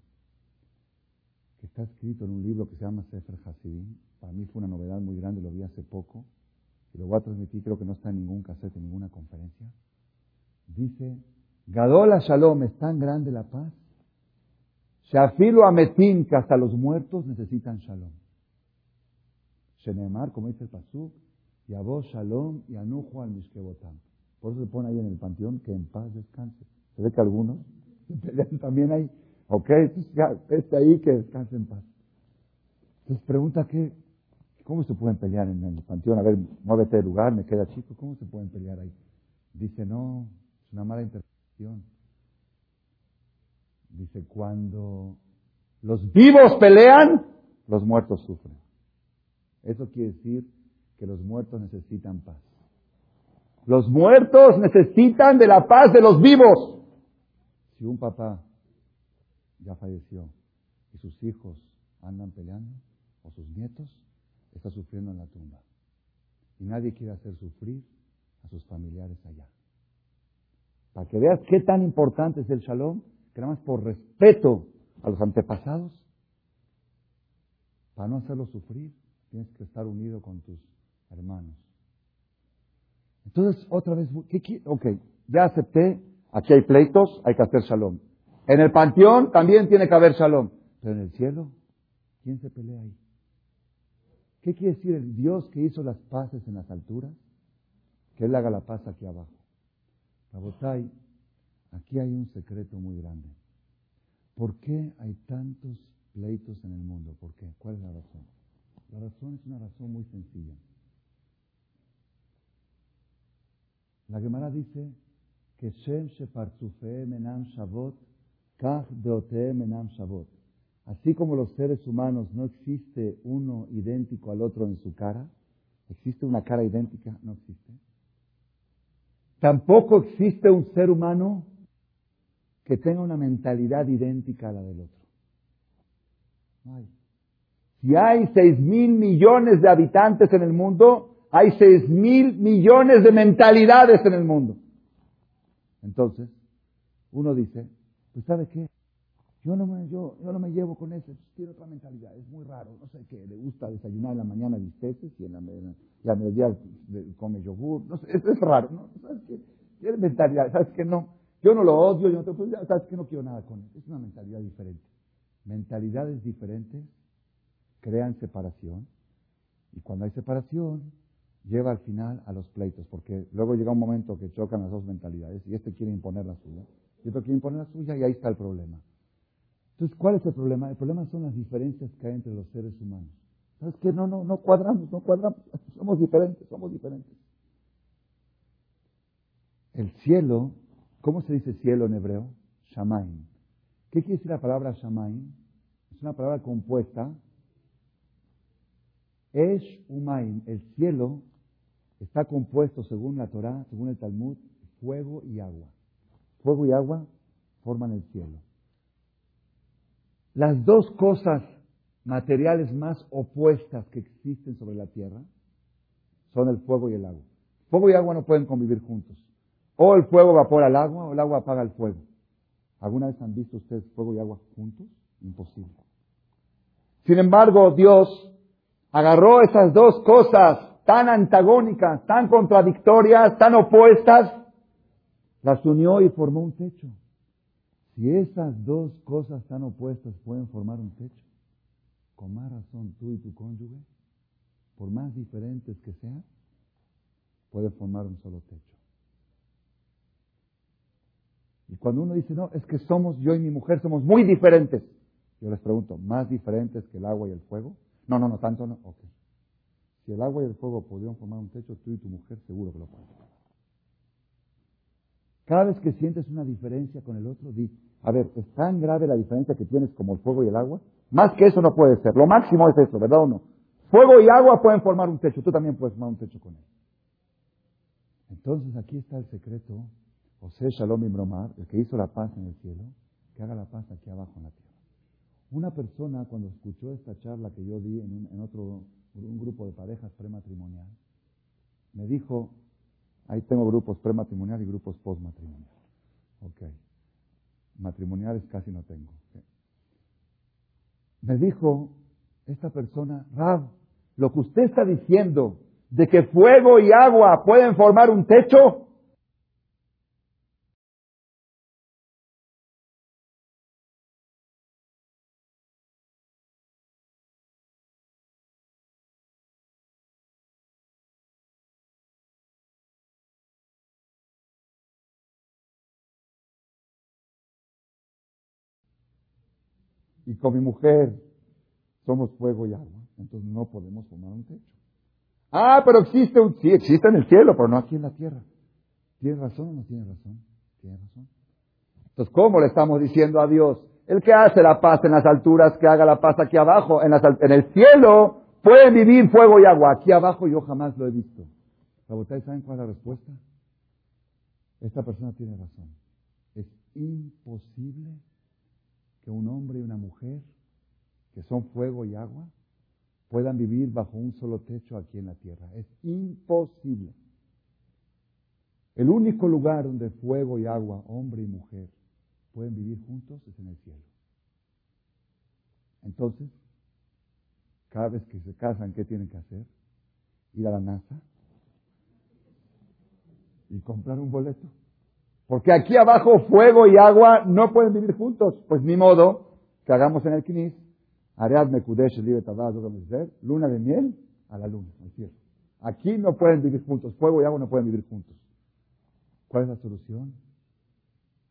que está escrito en un libro que se llama Sefer Hasidim. Para mí fue una novedad muy grande, lo vi hace poco. Y lo voy a transmitir, creo que no está en ningún cassette, en ninguna conferencia. Dice, Gadola Shalom, es tan grande la paz. Shafilo Ametim, que hasta los muertos necesitan Shalom. Shenemar, como dice el Pasuk, y vos Shalom y Anujo al Mishkebotam. Por eso se pone ahí en el panteón que en paz descanse. Se ve que algunos también hay Ok, este ahí que descanse en paz. Entonces pregunta que, ¿cómo se pueden pelear en el panteón? A ver, muévete de lugar, me queda chico, ¿cómo se pueden pelear ahí? Dice, no, es una mala interpretación. Dice, cuando los vivos pelean, los muertos sufren. Eso quiere decir que los muertos necesitan paz. Los muertos necesitan de la paz de los vivos. Si un papá ya falleció y sus hijos andan peleando, o sus nietos, está sufriendo en la tumba. Y nadie quiere hacer sufrir a sus familiares allá. Para que veas qué tan importante es el shalom, que nada más por respeto a los antepasados, para no hacerlos sufrir, tienes que estar unido con tus hermanos. Entonces, otra vez, ¿qué, ok, ya acepté, aquí hay pleitos, hay que hacer shalom. En el panteón también tiene que haber shalom. Pero en el cielo, ¿quién se pelea ahí? ¿Qué quiere decir el Dios que hizo las paces en las alturas? Que Él haga la paz aquí abajo. Rabotai, aquí hay un secreto muy grande. ¿Por qué hay tantos pleitos en el mundo? ¿Por qué? ¿Cuál es la razón? La razón es una razón muy sencilla. La Gemara dice que Shem Menam Shavot Así como los seres humanos no existe uno idéntico al otro en su cara, ¿existe una cara idéntica? No existe. Tampoco existe un ser humano que tenga una mentalidad idéntica a la del otro. No hay. Si hay seis mil millones de habitantes en el mundo, hay seis mil millones de mentalidades en el mundo. Entonces, uno dice, pues ¿sabe qué? Yo no me, yo, yo no me llevo con ese, tiene otra mentalidad, es muy raro, no sé qué, le gusta desayunar en la mañana bisteces y en la, la mediodía come yogur, no sé, es, es raro, ¿no? ¿Sabes qué? Tiene mentalidad, ¿sabes qué? No, yo no lo odio, yo no pues, ¿sabes qué? No quiero nada con él, es una mentalidad diferente. Mentalidades diferentes crean separación y cuando hay separación lleva al final a los pleitos, porque luego llega un momento que chocan las dos mentalidades y este quiere imponer la suya y otro quiere imponer la suya y ahí está el problema. Entonces, ¿cuál es el problema? El problema son las diferencias que hay entre los seres humanos. ¿Sabes qué? No, no, no cuadramos, no cuadramos. Somos diferentes, somos diferentes. El cielo, ¿cómo se dice cielo en hebreo? Shamaim. ¿Qué quiere decir la palabra Shamaim? Es una palabra compuesta. Esh Umaim, el cielo, está compuesto, según la Torah, según el Talmud, fuego y agua. Fuego y agua forman el cielo. Las dos cosas materiales más opuestas que existen sobre la tierra son el fuego y el agua. Fuego y agua no pueden convivir juntos. O el fuego evapora el agua o el agua apaga el fuego. ¿Alguna vez han visto ustedes fuego y agua juntos? Imposible. Sin embargo, Dios agarró esas dos cosas tan antagónicas, tan contradictorias, tan opuestas, las unió y formó un techo. Si esas dos cosas tan opuestas pueden formar un techo, con más razón tú y tu cónyuge, por más diferentes que sean, pueden formar un solo techo. Y cuando uno dice, no, es que somos, yo y mi mujer somos muy diferentes, yo les pregunto, ¿más diferentes que el agua y el fuego? No, no, no, tanto no. Ok. Si el agua y el fuego pudieron formar un techo, tú y tu mujer seguro que lo pueden. Cada vez que sientes una diferencia con el otro, di, a ver, ¿es tan grave la diferencia que tienes como el fuego y el agua? Más que eso no puede ser. Lo máximo es eso, ¿verdad o no? Fuego y agua pueden formar un techo. Tú también puedes formar un techo con él. Entonces aquí está el secreto. José Shalom Imromar, el que hizo la paz en el cielo, que haga la paz aquí abajo en la tierra. Una persona cuando escuchó esta charla que yo di en, un, en otro un grupo de parejas prematrimonial, me dijo, ahí tengo grupos prematrimonial y grupos postmatrimonial. Ok. Matrimoniales casi no tengo. Me dijo esta persona, Rab, lo que usted está diciendo de que fuego y agua pueden formar un techo, y con mi mujer somos fuego y agua, entonces no podemos formar un techo. Ah, pero existe un, sí, existe en el cielo, pero no aquí en la tierra. ¿Tiene razón o no tiene razón? Tiene razón. Entonces, ¿cómo le estamos diciendo a Dios? El que hace la paz en las alturas, que haga la paz aquí abajo, en, el cielo, pueden vivir fuego y agua. Aquí abajo yo jamás lo he visto. ¿Saben cuál es la respuesta? Esta persona tiene razón. Es imposible que un hombre y una mujer, que son fuego y agua, puedan vivir bajo un solo techo aquí en la tierra. Es imposible. El único lugar donde fuego y agua, hombre y mujer, pueden vivir juntos es en el cielo. Entonces, cada vez que se casan, ¿qué tienen que hacer? Ir a la NASA y comprar un boleto. Porque aquí abajo fuego y agua no pueden vivir juntos. Pues ni modo que hagamos en el Knis luna de miel a la luna, Aquí no pueden vivir juntos, fuego y agua no pueden vivir juntos. ¿Cuál es la solución?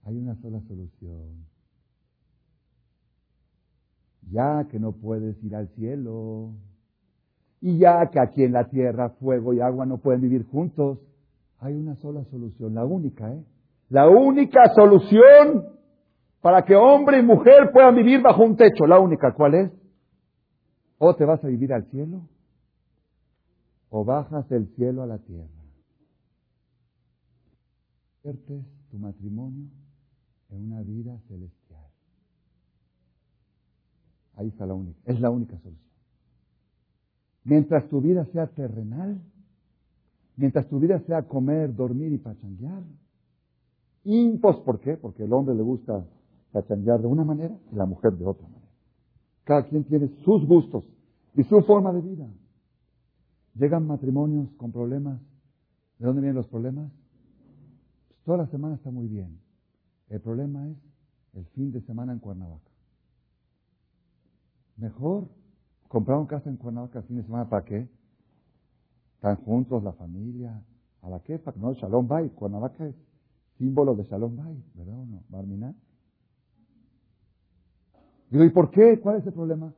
Hay una sola solución. Ya que no puedes ir al cielo, y ya que aquí en la tierra fuego y agua no pueden vivir juntos, hay una sola solución, la única, ¿eh? La única solución para que hombre y mujer puedan vivir bajo un techo, la única, ¿cuál es? O te vas a vivir al cielo o bajas del cielo a la tierra. Conviertes tu matrimonio en una vida celestial. Ahí está la única, es la única solución. Mientras tu vida sea terrenal, mientras tu vida sea comer, dormir y pachanguear, impos, ¿por qué? Porque el hombre le gusta pachanguear de una manera y la mujer de otra manera. Cada quien tiene sus gustos y su forma de vida. Llegan matrimonios con problemas. ¿De dónde vienen los problemas? Pues toda la semana está muy bien. El problema es el fin de semana en Cuernavaca. Mejor comprar un casa en Cuernavaca el fin de semana, ¿para qué? Están juntos, la familia, a la que, no, Shalom Bay, Cuernavaca es símbolo de Shalom Bay, ¿verdad o no? Barminá. Digo, ¿y por qué? ¿Cuál es el problema?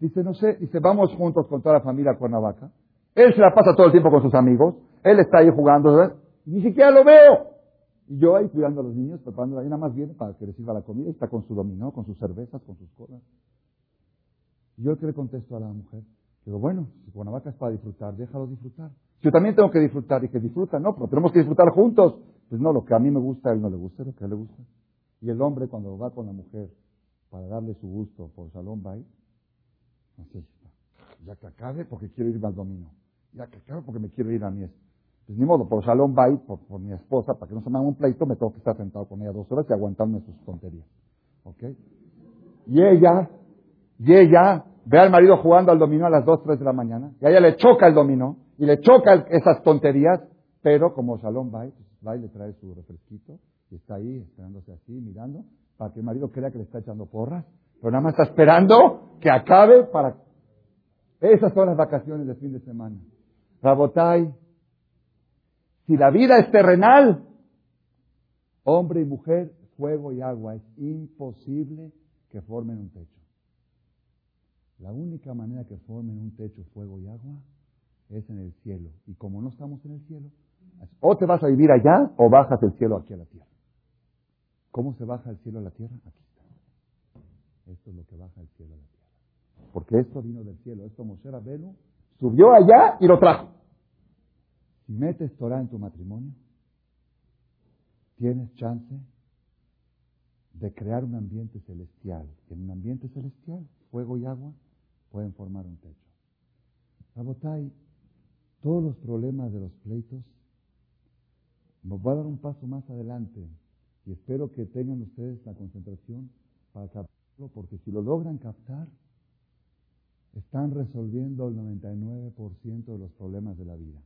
Dice, no sé, dice, vamos juntos con toda la familia a Cuernavaca. Él se la pasa todo el tiempo con sus amigos. Él está ahí jugando, ¿verdad? Ni siquiera lo veo. Y yo ahí cuidando a los niños, preparando, ahí nada más viene para que les sirva la comida. Y está con su dominó, con sus cervezas, con sus cosas. Y yo que le contesto a la mujer, digo, bueno, si Cuernavaca es para disfrutar, déjalo disfrutar. Yo también tengo que disfrutar y que disfruta, no, pero tenemos que disfrutar juntos. Pues no, lo que a mí me gusta, a él no le gusta, lo que a él le gusta. Y el hombre cuando va con la mujer para darle su gusto por Salón Bay, así, ya que acabe porque quiero irme al dominó, ya que acabe porque me quiero ir a mi pues ni modo, por Salón Bay, por, mi esposa, para que no se me haga un pleito, me tengo que estar sentado con ella dos horas y aguantarme sus tonterías. ¿Ok? Y ella, y ella ve al marido jugando al dominó a las dos, tres de la mañana, y a ella le choca el dominó, y le choca esas tonterías, pero como Salón Bay, pues, va y le trae su refresquito, y está ahí esperándose así, mirando, para que el marido crea que le está echando porras, pero nada más está esperando que acabe para... Esas son las vacaciones de fin de semana. Rabotai, si la vida es terrenal, hombre y mujer, fuego y agua, es imposible que formen un techo. La única manera que formen un techo, fuego y agua, es en el cielo. Y como no estamos en el cielo, o te vas a vivir allá o bajas del cielo aquí a la tierra. ¿Cómo se baja el cielo a la tierra? Aquí está. Esto es lo que baja el cielo a la tierra. Porque esto vino del cielo. Esto Moshe Rabenu subió allá y lo trajo. Si metes Torah en tu matrimonio, tienes chance de crear un ambiente celestial. En un ambiente celestial, fuego y agua pueden formar un techo. Rabotai, todos los problemas de los pleitos, va a dar un paso más adelante y espero que tengan ustedes la concentración para captarlo, porque si lo logran captar, están resolviendo el 99% de los problemas de la vida.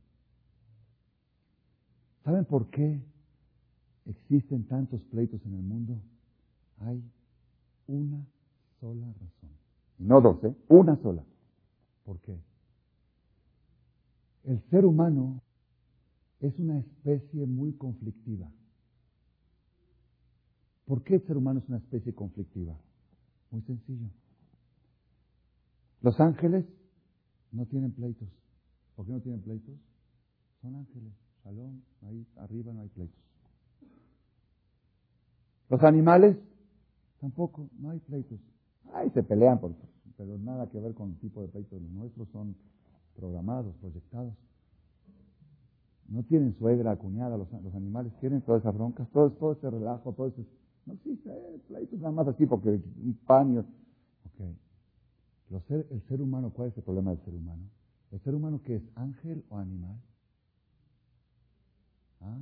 ¿Saben por qué existen tantos pleitos en el mundo? Hay una sola razón. No dos, ¿eh? Una sola. ¿Por qué? El ser humano es una especie muy conflictiva. ¿Por qué el ser humano es una especie conflictiva? Muy sencillo. Los ángeles no tienen pleitos. ¿Por qué no tienen pleitos? Son ángeles. Salón, ahí arriba no hay pleitos. Los animales tampoco, no hay pleitos. Ahí se pelean, por, pero nada que ver con el tipo de pleitos. Los nuestros son programados, proyectados. No tienen suegra, cuñada, los, animales tienen todas esas broncas, todo, todo ese relajo, todo ese... No existe eh, nada más así porque un paño. Ok. el ser humano, ¿cuál es el problema del ser humano? ¿El ser humano que es ángel o animal? ¿Ah?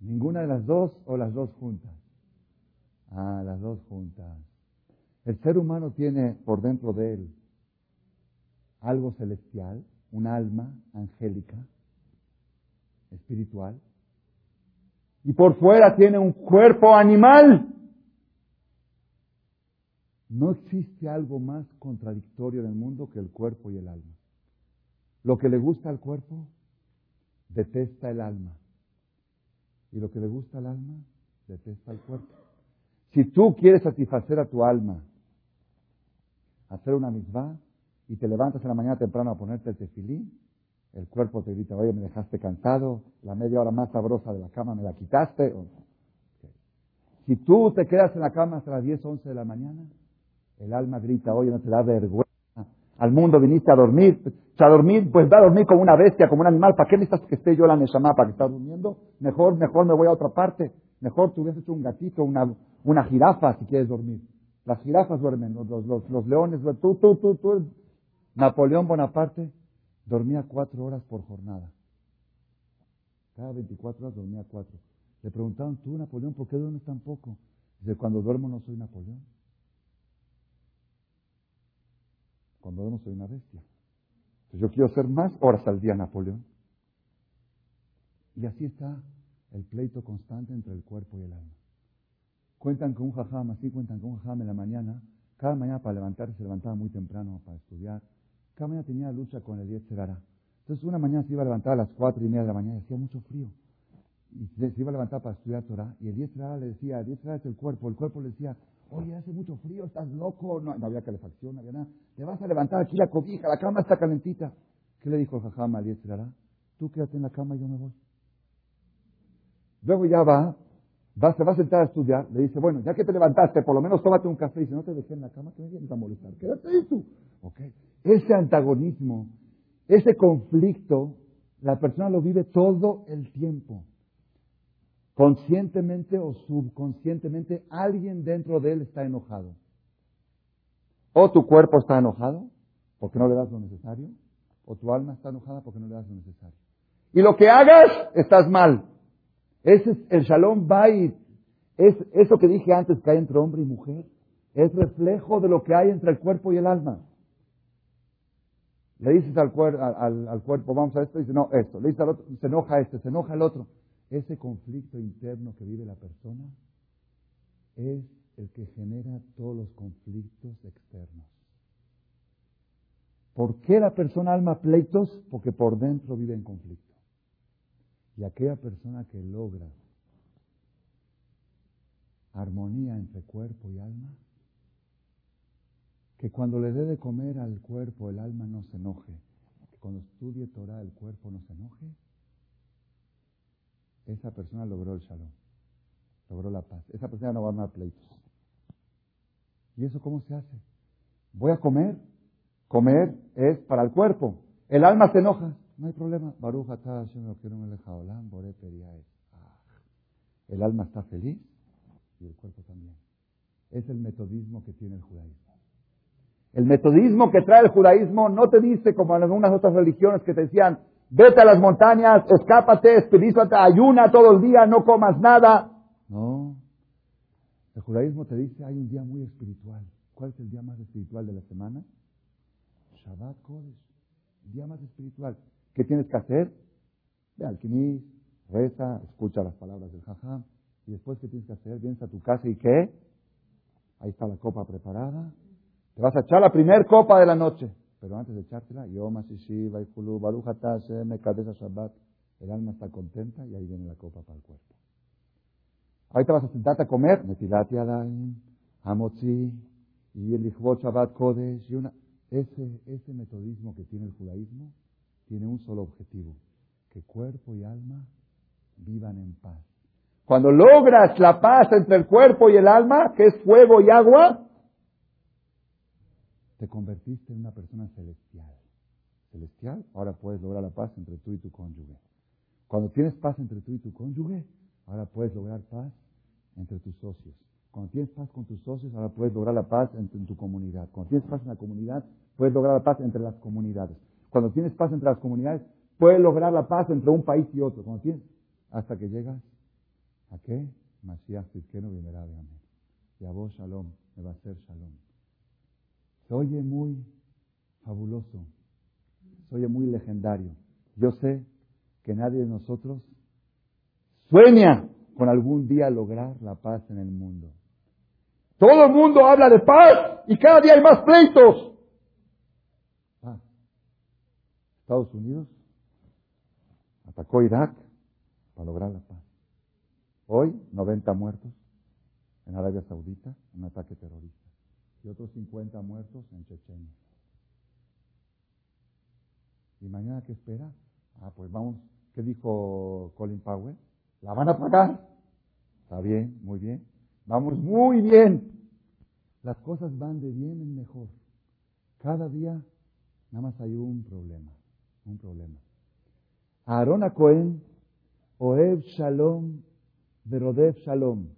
¿Ninguna de las dos o las dos juntas? Ah, las dos juntas. El ser humano tiene por dentro de él algo celestial, un alma angélica, espiritual, y por fuera tiene un cuerpo animal. No existe algo más contradictorio en el mundo que el cuerpo y el alma. Lo que le gusta al cuerpo, detesta el alma. Y lo que le gusta al alma, detesta el cuerpo. Si tú quieres satisfacer a tu alma, hacer una misma y te levantas en la mañana temprano a ponerte el tefilín, el cuerpo te grita, oye, me dejaste cansado, la media hora más sabrosa de la cama me la quitaste. Si tú te quedas en la cama hasta las 10, 11 de la mañana, el alma grita, oye, no te da vergüenza. Al mundo viniste a dormir. a dormir, pues va a dormir como una bestia, como un animal. ¿Para qué necesitas que esté yo la Neshama para que estés durmiendo? Mejor, mejor me voy a otra parte. Mejor tú hubieras hecho un gatito, una, una jirafa si quieres dormir. Las jirafas duermen, los, los, los, leones. Tú, tú, tú, tú. Napoleón Bonaparte dormía cuatro horas por jornada. Cada 24 horas dormía cuatro. Le preguntaron, tú, Napoleón, ¿por qué duermes tan poco? Dice, cuando duermo no soy Napoleón. Cuando duermo soy una bestia. Entonces yo quiero ser más horas al día Napoleón. Y así está el pleito constante entre el cuerpo y el alma. Cuentan con un jajam, así cuentan con un jajam en la mañana. Cada mañana para levantarse se levantaba muy temprano para estudiar. Cada mañana tenía lucha con el Yetzerara. Entonces una mañana se iba a levantar a las cuatro y media de la mañana y hacía mucho frío. Y se iba a levantar para estudiar Torah. Y el Yetzerara le decía, el Yetzerara es el cuerpo. El cuerpo le decía, oye, hace mucho frío, estás loco. No, había calefacción, no había nada. Te vas a levantar aquí la cobija, la cama está calentita. ¿Qué le dijo el jajam al Yetzerara? Tú quédate en la cama y yo me voy. Luego ya va, va, se va a sentar a estudiar, le dice, bueno, ya que te levantaste, por lo menos tómate un café. Y dice, no te dejé en la cama, que me vienes a molestar. Quédate ahí tú. Okay. Ese antagonismo, ese conflicto, la persona lo vive todo el tiempo. Conscientemente o subconscientemente, alguien dentro de él está enojado. O tu cuerpo está enojado porque no le das lo necesario, o tu alma está enojada porque no le das lo necesario. Y lo que hagas, estás mal. Ese es el shalom bait. Es eso que dije antes que hay entre hombre y mujer. Es reflejo de lo que hay entre el cuerpo y el alma. Le dices al, al, cuerpo, vamos a esto, y dice, no, esto. Le dices al otro, se enoja este, se enoja el otro. Ese conflicto interno que vive la persona es el que genera todos los conflictos externos. ¿Por qué la persona alma pleitos? Porque por dentro vive en conflicto. Y aquella persona que logra armonía entre cuerpo y alma, que cuando le dé de comer al cuerpo el alma no se enoje, que cuando estudie Torah el cuerpo no se enoje, esa persona logró el shalom. logró la paz. Esa persona no va a dar pleitos. ¿Y eso cómo se hace? Voy a comer. Comer es para el cuerpo. El alma se enoja. No hay problema. Baruch El alma está feliz y el cuerpo también. Es el metodismo que tiene el judaísmo. El metodismo que trae el judaísmo no te dice como en algunas otras religiones que te decían, vete a las montañas, escápate, espirituate, ayuna todo el día, no comas nada. No. El judaísmo te dice, hay un día muy espiritual. ¿Cuál es el día más espiritual de la semana? Shabbat Kodesh. El día más espiritual. ¿Qué tienes que hacer? Ve al reza, escucha las palabras del jajam. Y después, ¿qué tienes que hacer? Vienes a tu casa y ¿qué? Ahí está la copa preparada. Te vas a echar la primer copa de la noche. Pero antes de echártela, Yom Shiva y Shabbat. El alma está contenta y ahí viene la copa para el cuerpo. Ahorita vas a sentarte a comer, Netilat Yadayim, Hamotzi, y el Shabbat Kodesh, y una... Ese, ese metodismo que tiene el judaísmo tiene un solo objetivo, que cuerpo y alma vivan en paz. Cuando logras la paz entre el cuerpo y el alma, que es fuego y agua, te convertiste en una persona celestial. Celestial, ahora puedes lograr la paz entre tú y tu cónyuge. Cuando tienes paz entre tú y tu cónyuge, ahora puedes lograr paz entre tus socios. Cuando tienes paz con tus socios, ahora puedes lograr la paz en tu, comunidad. Cuando tienes paz en la comunidad, puedes lograr la paz entre las comunidades. Cuando tienes paz entre las comunidades, puedes lograr la paz entre un país y otro. Cuando tienes, hasta que llegas a qué? Mashiach no vendrá de amén. Y a vos shalom, me va a ser shalom. Se oye muy fabuloso, se oye muy legendario. Yo sé que nadie de nosotros sueña con algún día lograr la paz en el mundo. Todo el mundo habla de paz y cada día hay más pleitos. Ah. Estados Unidos atacó Irak para lograr la paz. Hoy, 90 muertos en Arabia Saudita, un ataque terrorista. Y otros 50 muertos en Chechenia. ¿Y mañana qué espera? Ah, pues vamos. ¿Qué dijo Colin Powell? ¿La van a pagar? Está bien, muy bien. Vamos muy bien. Las cosas van de bien en mejor. Cada día nada más hay un problema. Un problema. Aarón a Cohen, Oev Shalom, Verodev Shalom.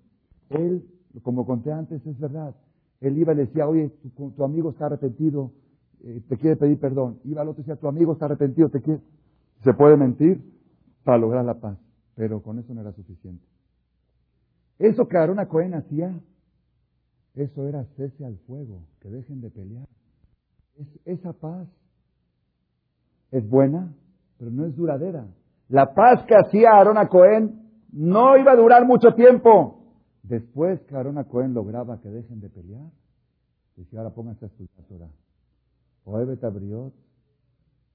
Él, como conté antes, es verdad. Él iba y le decía, oye, tu, amigo está arrepentido, eh, te quiere pedir perdón. Iba al otro y decía, tu amigo está arrepentido, te quiere. Se puede mentir para lograr la paz, pero con eso no era suficiente. Eso que Aarón a Cohen hacía, eso era cese al fuego, que dejen de pelear. esa paz es buena, pero no es duradera. La paz que hacía Aarón a Cohen no iba a durar mucho tiempo. Después que Aarón a Cohen lograba que dejen de pelear, decía, ahora pónganse a estudiar Torah. Oebet abriot,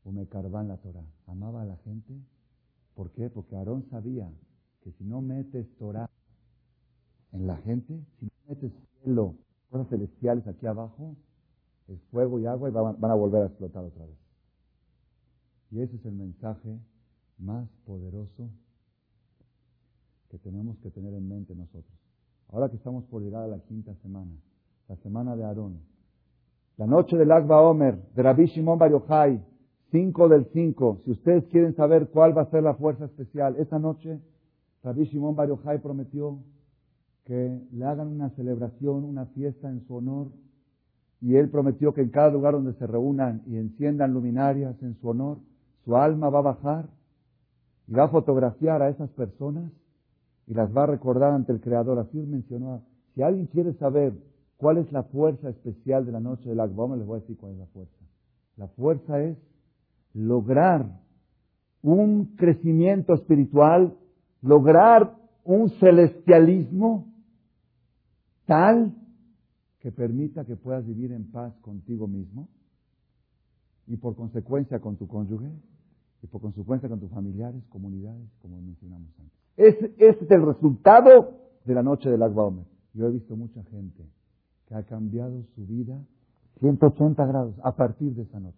o me carvan la Torah. Amaba a la gente. ¿Por qué? Porque Aarón sabía que si no metes Torah en la gente, si no metes cielo, cosas celestiales aquí abajo, es fuego y agua y van, a volver a explotar otra vez. Y ese es el mensaje más poderoso que tenemos que tener en mente nosotros. Ahora que estamos por llegar a la quinta semana, la semana de Aarón, la noche del Agba Omer, de Rabbi Shimon Bar Yochai, 5 del 5, si ustedes quieren saber cuál va a ser la fuerza especial, esa noche Rabbi Shimon Bar Yochai prometió que le hagan una celebración, una fiesta en su honor. Y él prometió que en cada lugar donde se reúnan y enciendan luminarias en su honor, su alma va a bajar y va a fotografiar a esas personas y las va a recordar ante el Creador. Así mencionó. Si alguien quiere saber cuál es la fuerza especial de la noche del Akbom, les voy a decir cuál es la fuerza. La fuerza es lograr un crecimiento espiritual, lograr un celestialismo tal que permita que puedas vivir en paz contigo mismo y por consecuencia con tu cónyuge y por consecuencia con tus familiares, comunidades, como mencionamos antes. Ese, es el resultado de la noche del Agua Yo he visto mucha gente que ha cambiado su vida 180 grados a partir de esa noche.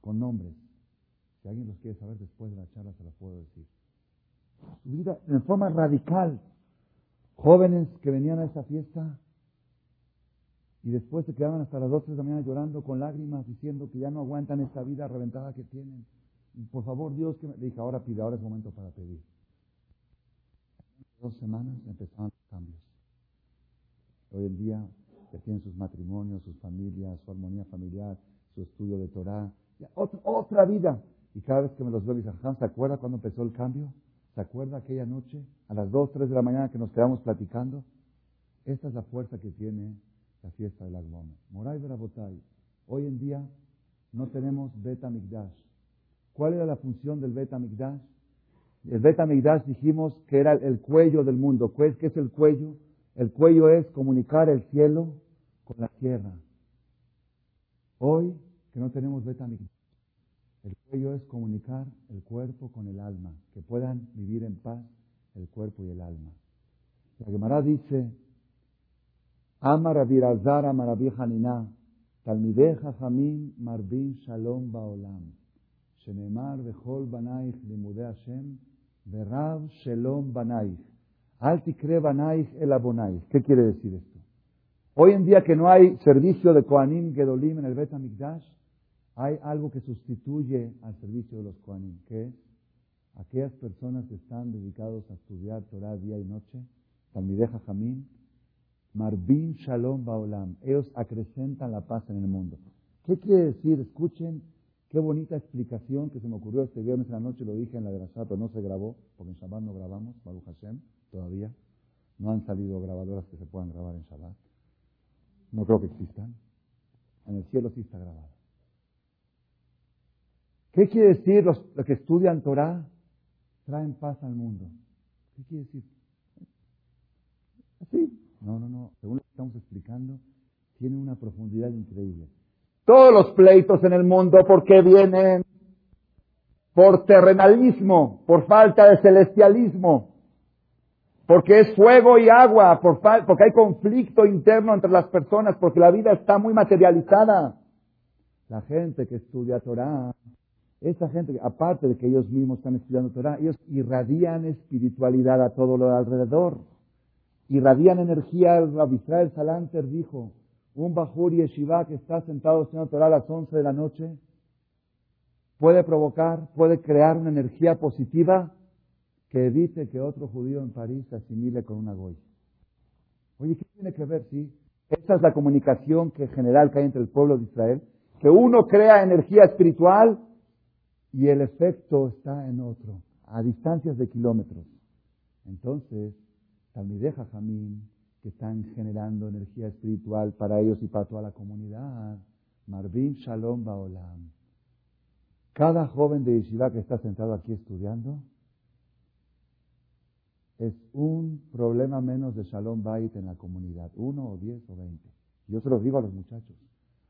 Con nombres. Si alguien los quiere saber después de la charla, se los puedo decir. Su vida en forma radical Jóvenes que venían a esa fiesta y después se quedaban hasta las 12 de la mañana llorando con lágrimas, diciendo que ya no aguantan esta vida reventada que tienen. por favor, Dios, que me... dije, ahora pide, ahora es momento para pedir. Dos semanas empezaron los cambios. Hoy en día que tienen sus matrimonios, sus familias, su armonía familiar, su estudio de Torah, otra, otra vida. Y cada vez que me los veo, dice, ¿se acuerda cuando empezó el cambio? ¿Se acuerda aquella noche, a las 2, 3 de la mañana que nos quedamos platicando? Esta es la fuerza que tiene la fiesta del Agmón. Moray Berabotay, hoy en día no tenemos Beta Migdash. ¿Cuál era la función del Beta Migdash? El Beta Migdash dijimos que era el cuello del mundo. ¿Qué es el cuello? El cuello es comunicar el cielo con la tierra. Hoy que no tenemos Beta Migdash, el cuello es comunicar el cuerpo con el alma, que puedan vivir en paz el cuerpo y el alma. La Gemara dice, Amar Abirazar Amar Hanina, Talmideja Jamim Marbin Shalom Baolam, Shenemar Bechol Banaich Limude Hashem, Berav Shalom Banaich, Altikre Banaich El Abonaich. ¿Qué quiere decir esto? Hoy en día que no hay servicio de Koanim Gedolim en el Bet Mikdash, hay algo que sustituye al servicio de los Koanim, que es aquellas personas que están dedicados a estudiar Torah día y noche, Talmideja Jamim, Marbin Shalom Baolam. Ellos acrecentan la paz en el mundo. ¿Qué quiere decir? Escuchen qué bonita explicación que se me ocurrió este viernes en la noche, lo dije en la de la pero no se grabó, porque en Shabbat no grabamos, Baruch Hashem, todavía. No han salido grabadoras que se puedan grabar en Shabbat. No creo que existan. En el cielo sí está grabado. ¿Qué quiere decir los, los que estudian Torah? Traen paz al mundo. ¿Qué quiere decir? Así, no, no, no. Según lo que estamos explicando, tiene una profundidad increíble. Todos los pleitos en el mundo, ¿por qué vienen? Por terrenalismo, por falta de celestialismo, porque es fuego y agua, por porque hay conflicto interno entre las personas, porque la vida está muy materializada. La gente que estudia Torah, esa gente, aparte de que ellos mismos están estudiando Torah, ellos irradian espiritualidad a todo lo de alrededor irradian energía. El Israel Salanter dijo, un Bajur Yeshiva que está sentado estudiando Torah a las 11 de la noche puede provocar, puede crear una energía positiva que evite que otro judío en París se asimile con una goy. Oye, ¿qué tiene que ver? Sí, esta es la comunicación que general que hay entre el pueblo de Israel, que uno crea energía espiritual y el efecto está en otro, a distancias de kilómetros. Entonces, deja Jamín, que están generando energía espiritual para ellos y para toda la comunidad. Marvin Shalom Baolam. Cada joven de Yeshiva que está sentado aquí estudiando es un problema menos de Shalom Bait en la comunidad. Uno o diez o veinte. Yo se los digo a los muchachos.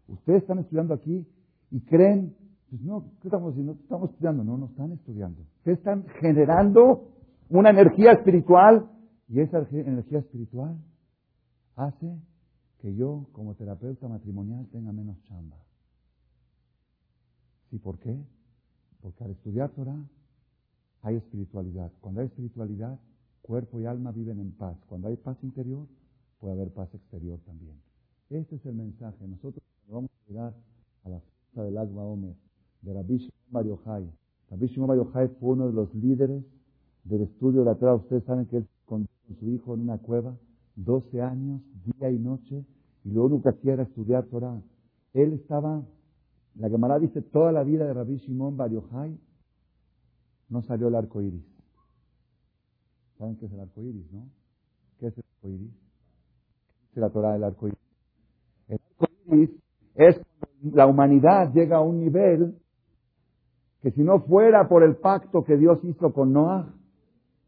Ustedes están estudiando aquí y creen, pues no, ¿qué estamos haciendo? Estamos estudiando. No, no están estudiando. Ustedes están generando una energía espiritual y esa energía espiritual hace que yo, como terapeuta matrimonial, tenga menos chamba. ¿Y por qué? Porque al estudiar Torah hay espiritualidad. Cuando hay espiritualidad, cuerpo y alma viven en paz. Cuando hay paz interior, puede haber paz exterior también. Este es el mensaje. Nosotros vamos a llegar a la fiesta del Agua Omer de Rabbi Shimon Bar. Rabbi Shimon fue uno de los líderes del estudio de la Torah. Ustedes saben que él con su hijo en una cueva, 12 años, día y noche, y lo único que estudiar Torah. Él estaba, la Gemara dice, toda la vida de Rabbi Shimon Bar no salió el arco iris. ¿Saben qué es el arco iris, no? ¿Qué es el arco iris? ¿Qué es la Torah del arco iris? El arco iris es cuando la humanidad llega a un nivel que si no fuera por el pacto que Dios hizo con Noah,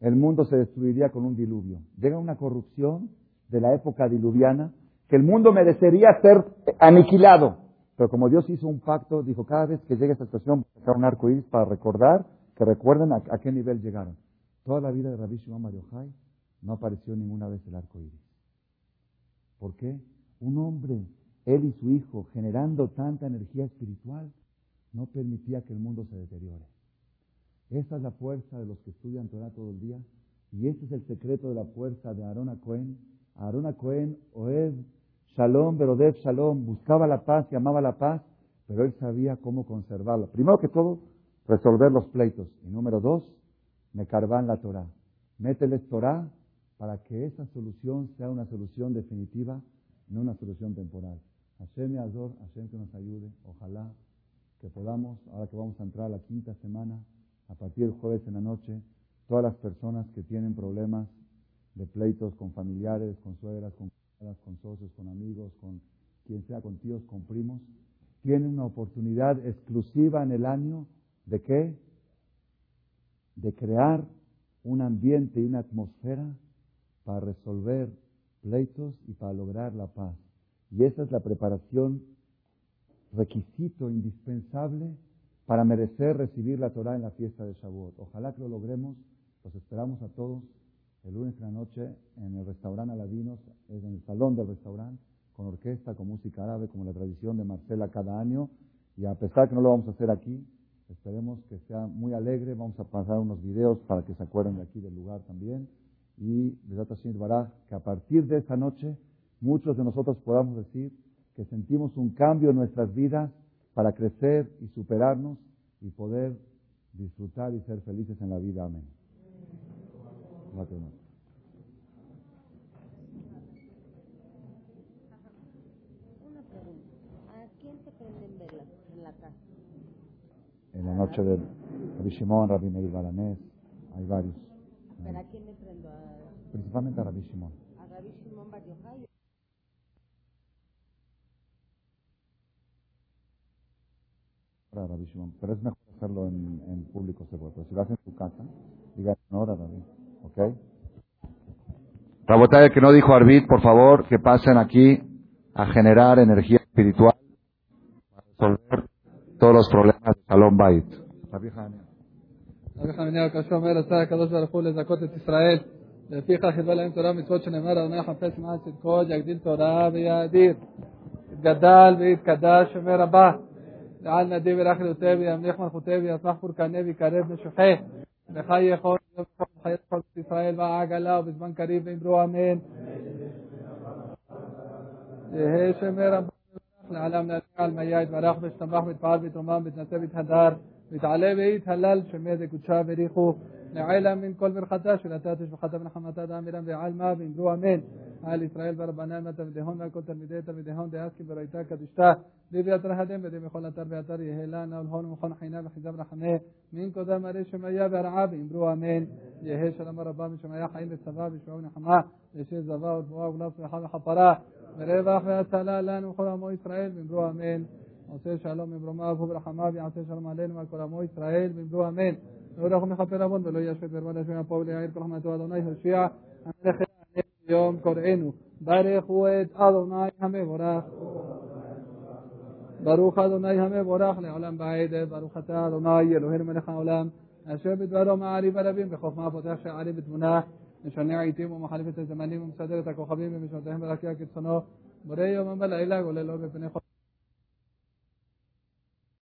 el mundo se destruiría con un diluvio. Llega una corrupción de la época diluviana que el mundo merecería ser aniquilado. Pero como Dios hizo un pacto, dijo, cada vez que llegue esta situación, sacar un arco iris para recordar, que recuerden a, qué nivel llegaron. Toda la vida de Rabbi Shimon no apareció ninguna vez el arco iris. ¿Por qué? Un hombre, él y su hijo, generando tanta energía espiritual, no permitía que el mundo se deteriore. Esa es la fuerza de los que estudian Torah todo el día, Y este es el secreto de la fuerza de Aarón Cohen. Aarón Cohen, Oed, Shalom, Berodev, Shalom, buscaba la paz y amaba la paz, pero él sabía cómo conservarla. Primero que todo, resolver los pleitos. Y número dos, me carvan la Torah. Mételes Torah para que esa solución sea una solución definitiva, no una solución temporal. Hashem y Azor, Hashem que nos ayude. Ojalá que podamos, ahora que vamos a entrar a la quinta semana, a partir del jueves en la noche, todas las personas que tienen problemas de pleitos con familiares, con suegras, con, con socios, con amigos, con quien sea, con tíos, con primos, tienen una oportunidad exclusiva en el año de qué? De crear un ambiente y una atmósfera para resolver pleitos y para lograr la paz. Y esa es la preparación, requisito indispensable para merecer recibir la Torah en la fiesta de Shavuot. Ojalá que lo logremos. Los esperamos a todos el lunes en la noche en el restaurante Aladinos, en el salón del restaurante, con orquesta, con música árabe, como la tradición de Marcela cada año. Y a pesar que no lo vamos a hacer aquí, esperemos que sea muy alegre. Vamos a pasar unos videos para que se acuerden de aquí del lugar también. Y de Baraj, que a partir de esa noche muchos de nosotros podamos decir que sentimos un cambio en nuestras vidas para crecer y superarnos y poder disfrutar y ser felices en la vida. Amén. Una pregunta. ¿A quién se prenden velas en la casa? En la noche de Rabbi Shimon, Rabbi Meir Balanés, hay varios. ¿Pero a quién le prendo? ¿A, Principalmente a Rabbi Shimon. a Rabbi Shimon Bar Yochai? Para Rabbi Shimon. Pero es mejor hacerlo en, en público seguro. Pero si lo haces en tu casa, diga no, Rabbi. ¿Ok? Rabotay, el que no dijo Arbit, por favor, que pasen aquí a generar energía espiritual para resolver todos los problemas de Salón Bait. Rabbi Hanea. רבי חנניה הקדוש אומר, עשה הקדוש ברוך הוא לזכות את ישראל. לפיכך חיבר להם תורה מצוות שנאמר, אדוני חפש מעל צדקו, יגדיל תורה ויאדיר. יתגדל ויתקדש, אומר רבה. לעל נדי ורח יוטה וימליך מלכותה ויצמח פורקנה ויקרב נשוחה. וחי יכול חיי כל ישראל והעגלה ובזמן קריב ואמרו אמן. יהא שמר רבה לעלם נעלה על מיה יתברך וישתבח ויתפעל ויתרומם ויתנשא ויתהדר ויתעלה ויתהלל שמי דקודשה בריחו לעילה מן כל ברכתה שלתה תשבחתה ונחמתה דאמירם ועלמה ואמרו אמן על ישראל ורבנן ותלמידיהון ועל כל תלמידי תלמידיהון דאסקי בראיתה קדושתה ביביאת רהדם ודי בכל אתר ואתר יהא לה ולהון ומכון חינה וחיזה ורחמה מן קודם הרי שמיה והרעה ואמרו אמן יהא שלום רבה משמיה חיים וצבא ושבוע ונחמה לשם זבה ותבואה ולאו צלחה וכפרה ורווח והצלה לנו וכל עמו ישראל ואמרו אמן עושה שלום ממרומיו וברחמיו יעשה שלום עלינו ועל כל עמו ישראל ואמרו אמן לא ירחם מכפר עוון ולא ישפט ברמן השם פה וליעיר כל חמתו אדוני הושיע המלך יום קוראנו ברכו את אדוני המבורך ברוך אדוני המבורך לעולם בעד ברוך אתה אדוני אלוהינו מלך העולם אשר בדברו מעריב הרבים בחוכמה פותח שערים בתמונה משנה עיתים ומחליף את הזמנים ומסדר את הכוכבים ומשנותיהם ברקיע כרצונו בורא יומם בלילה גולל לו בפני חול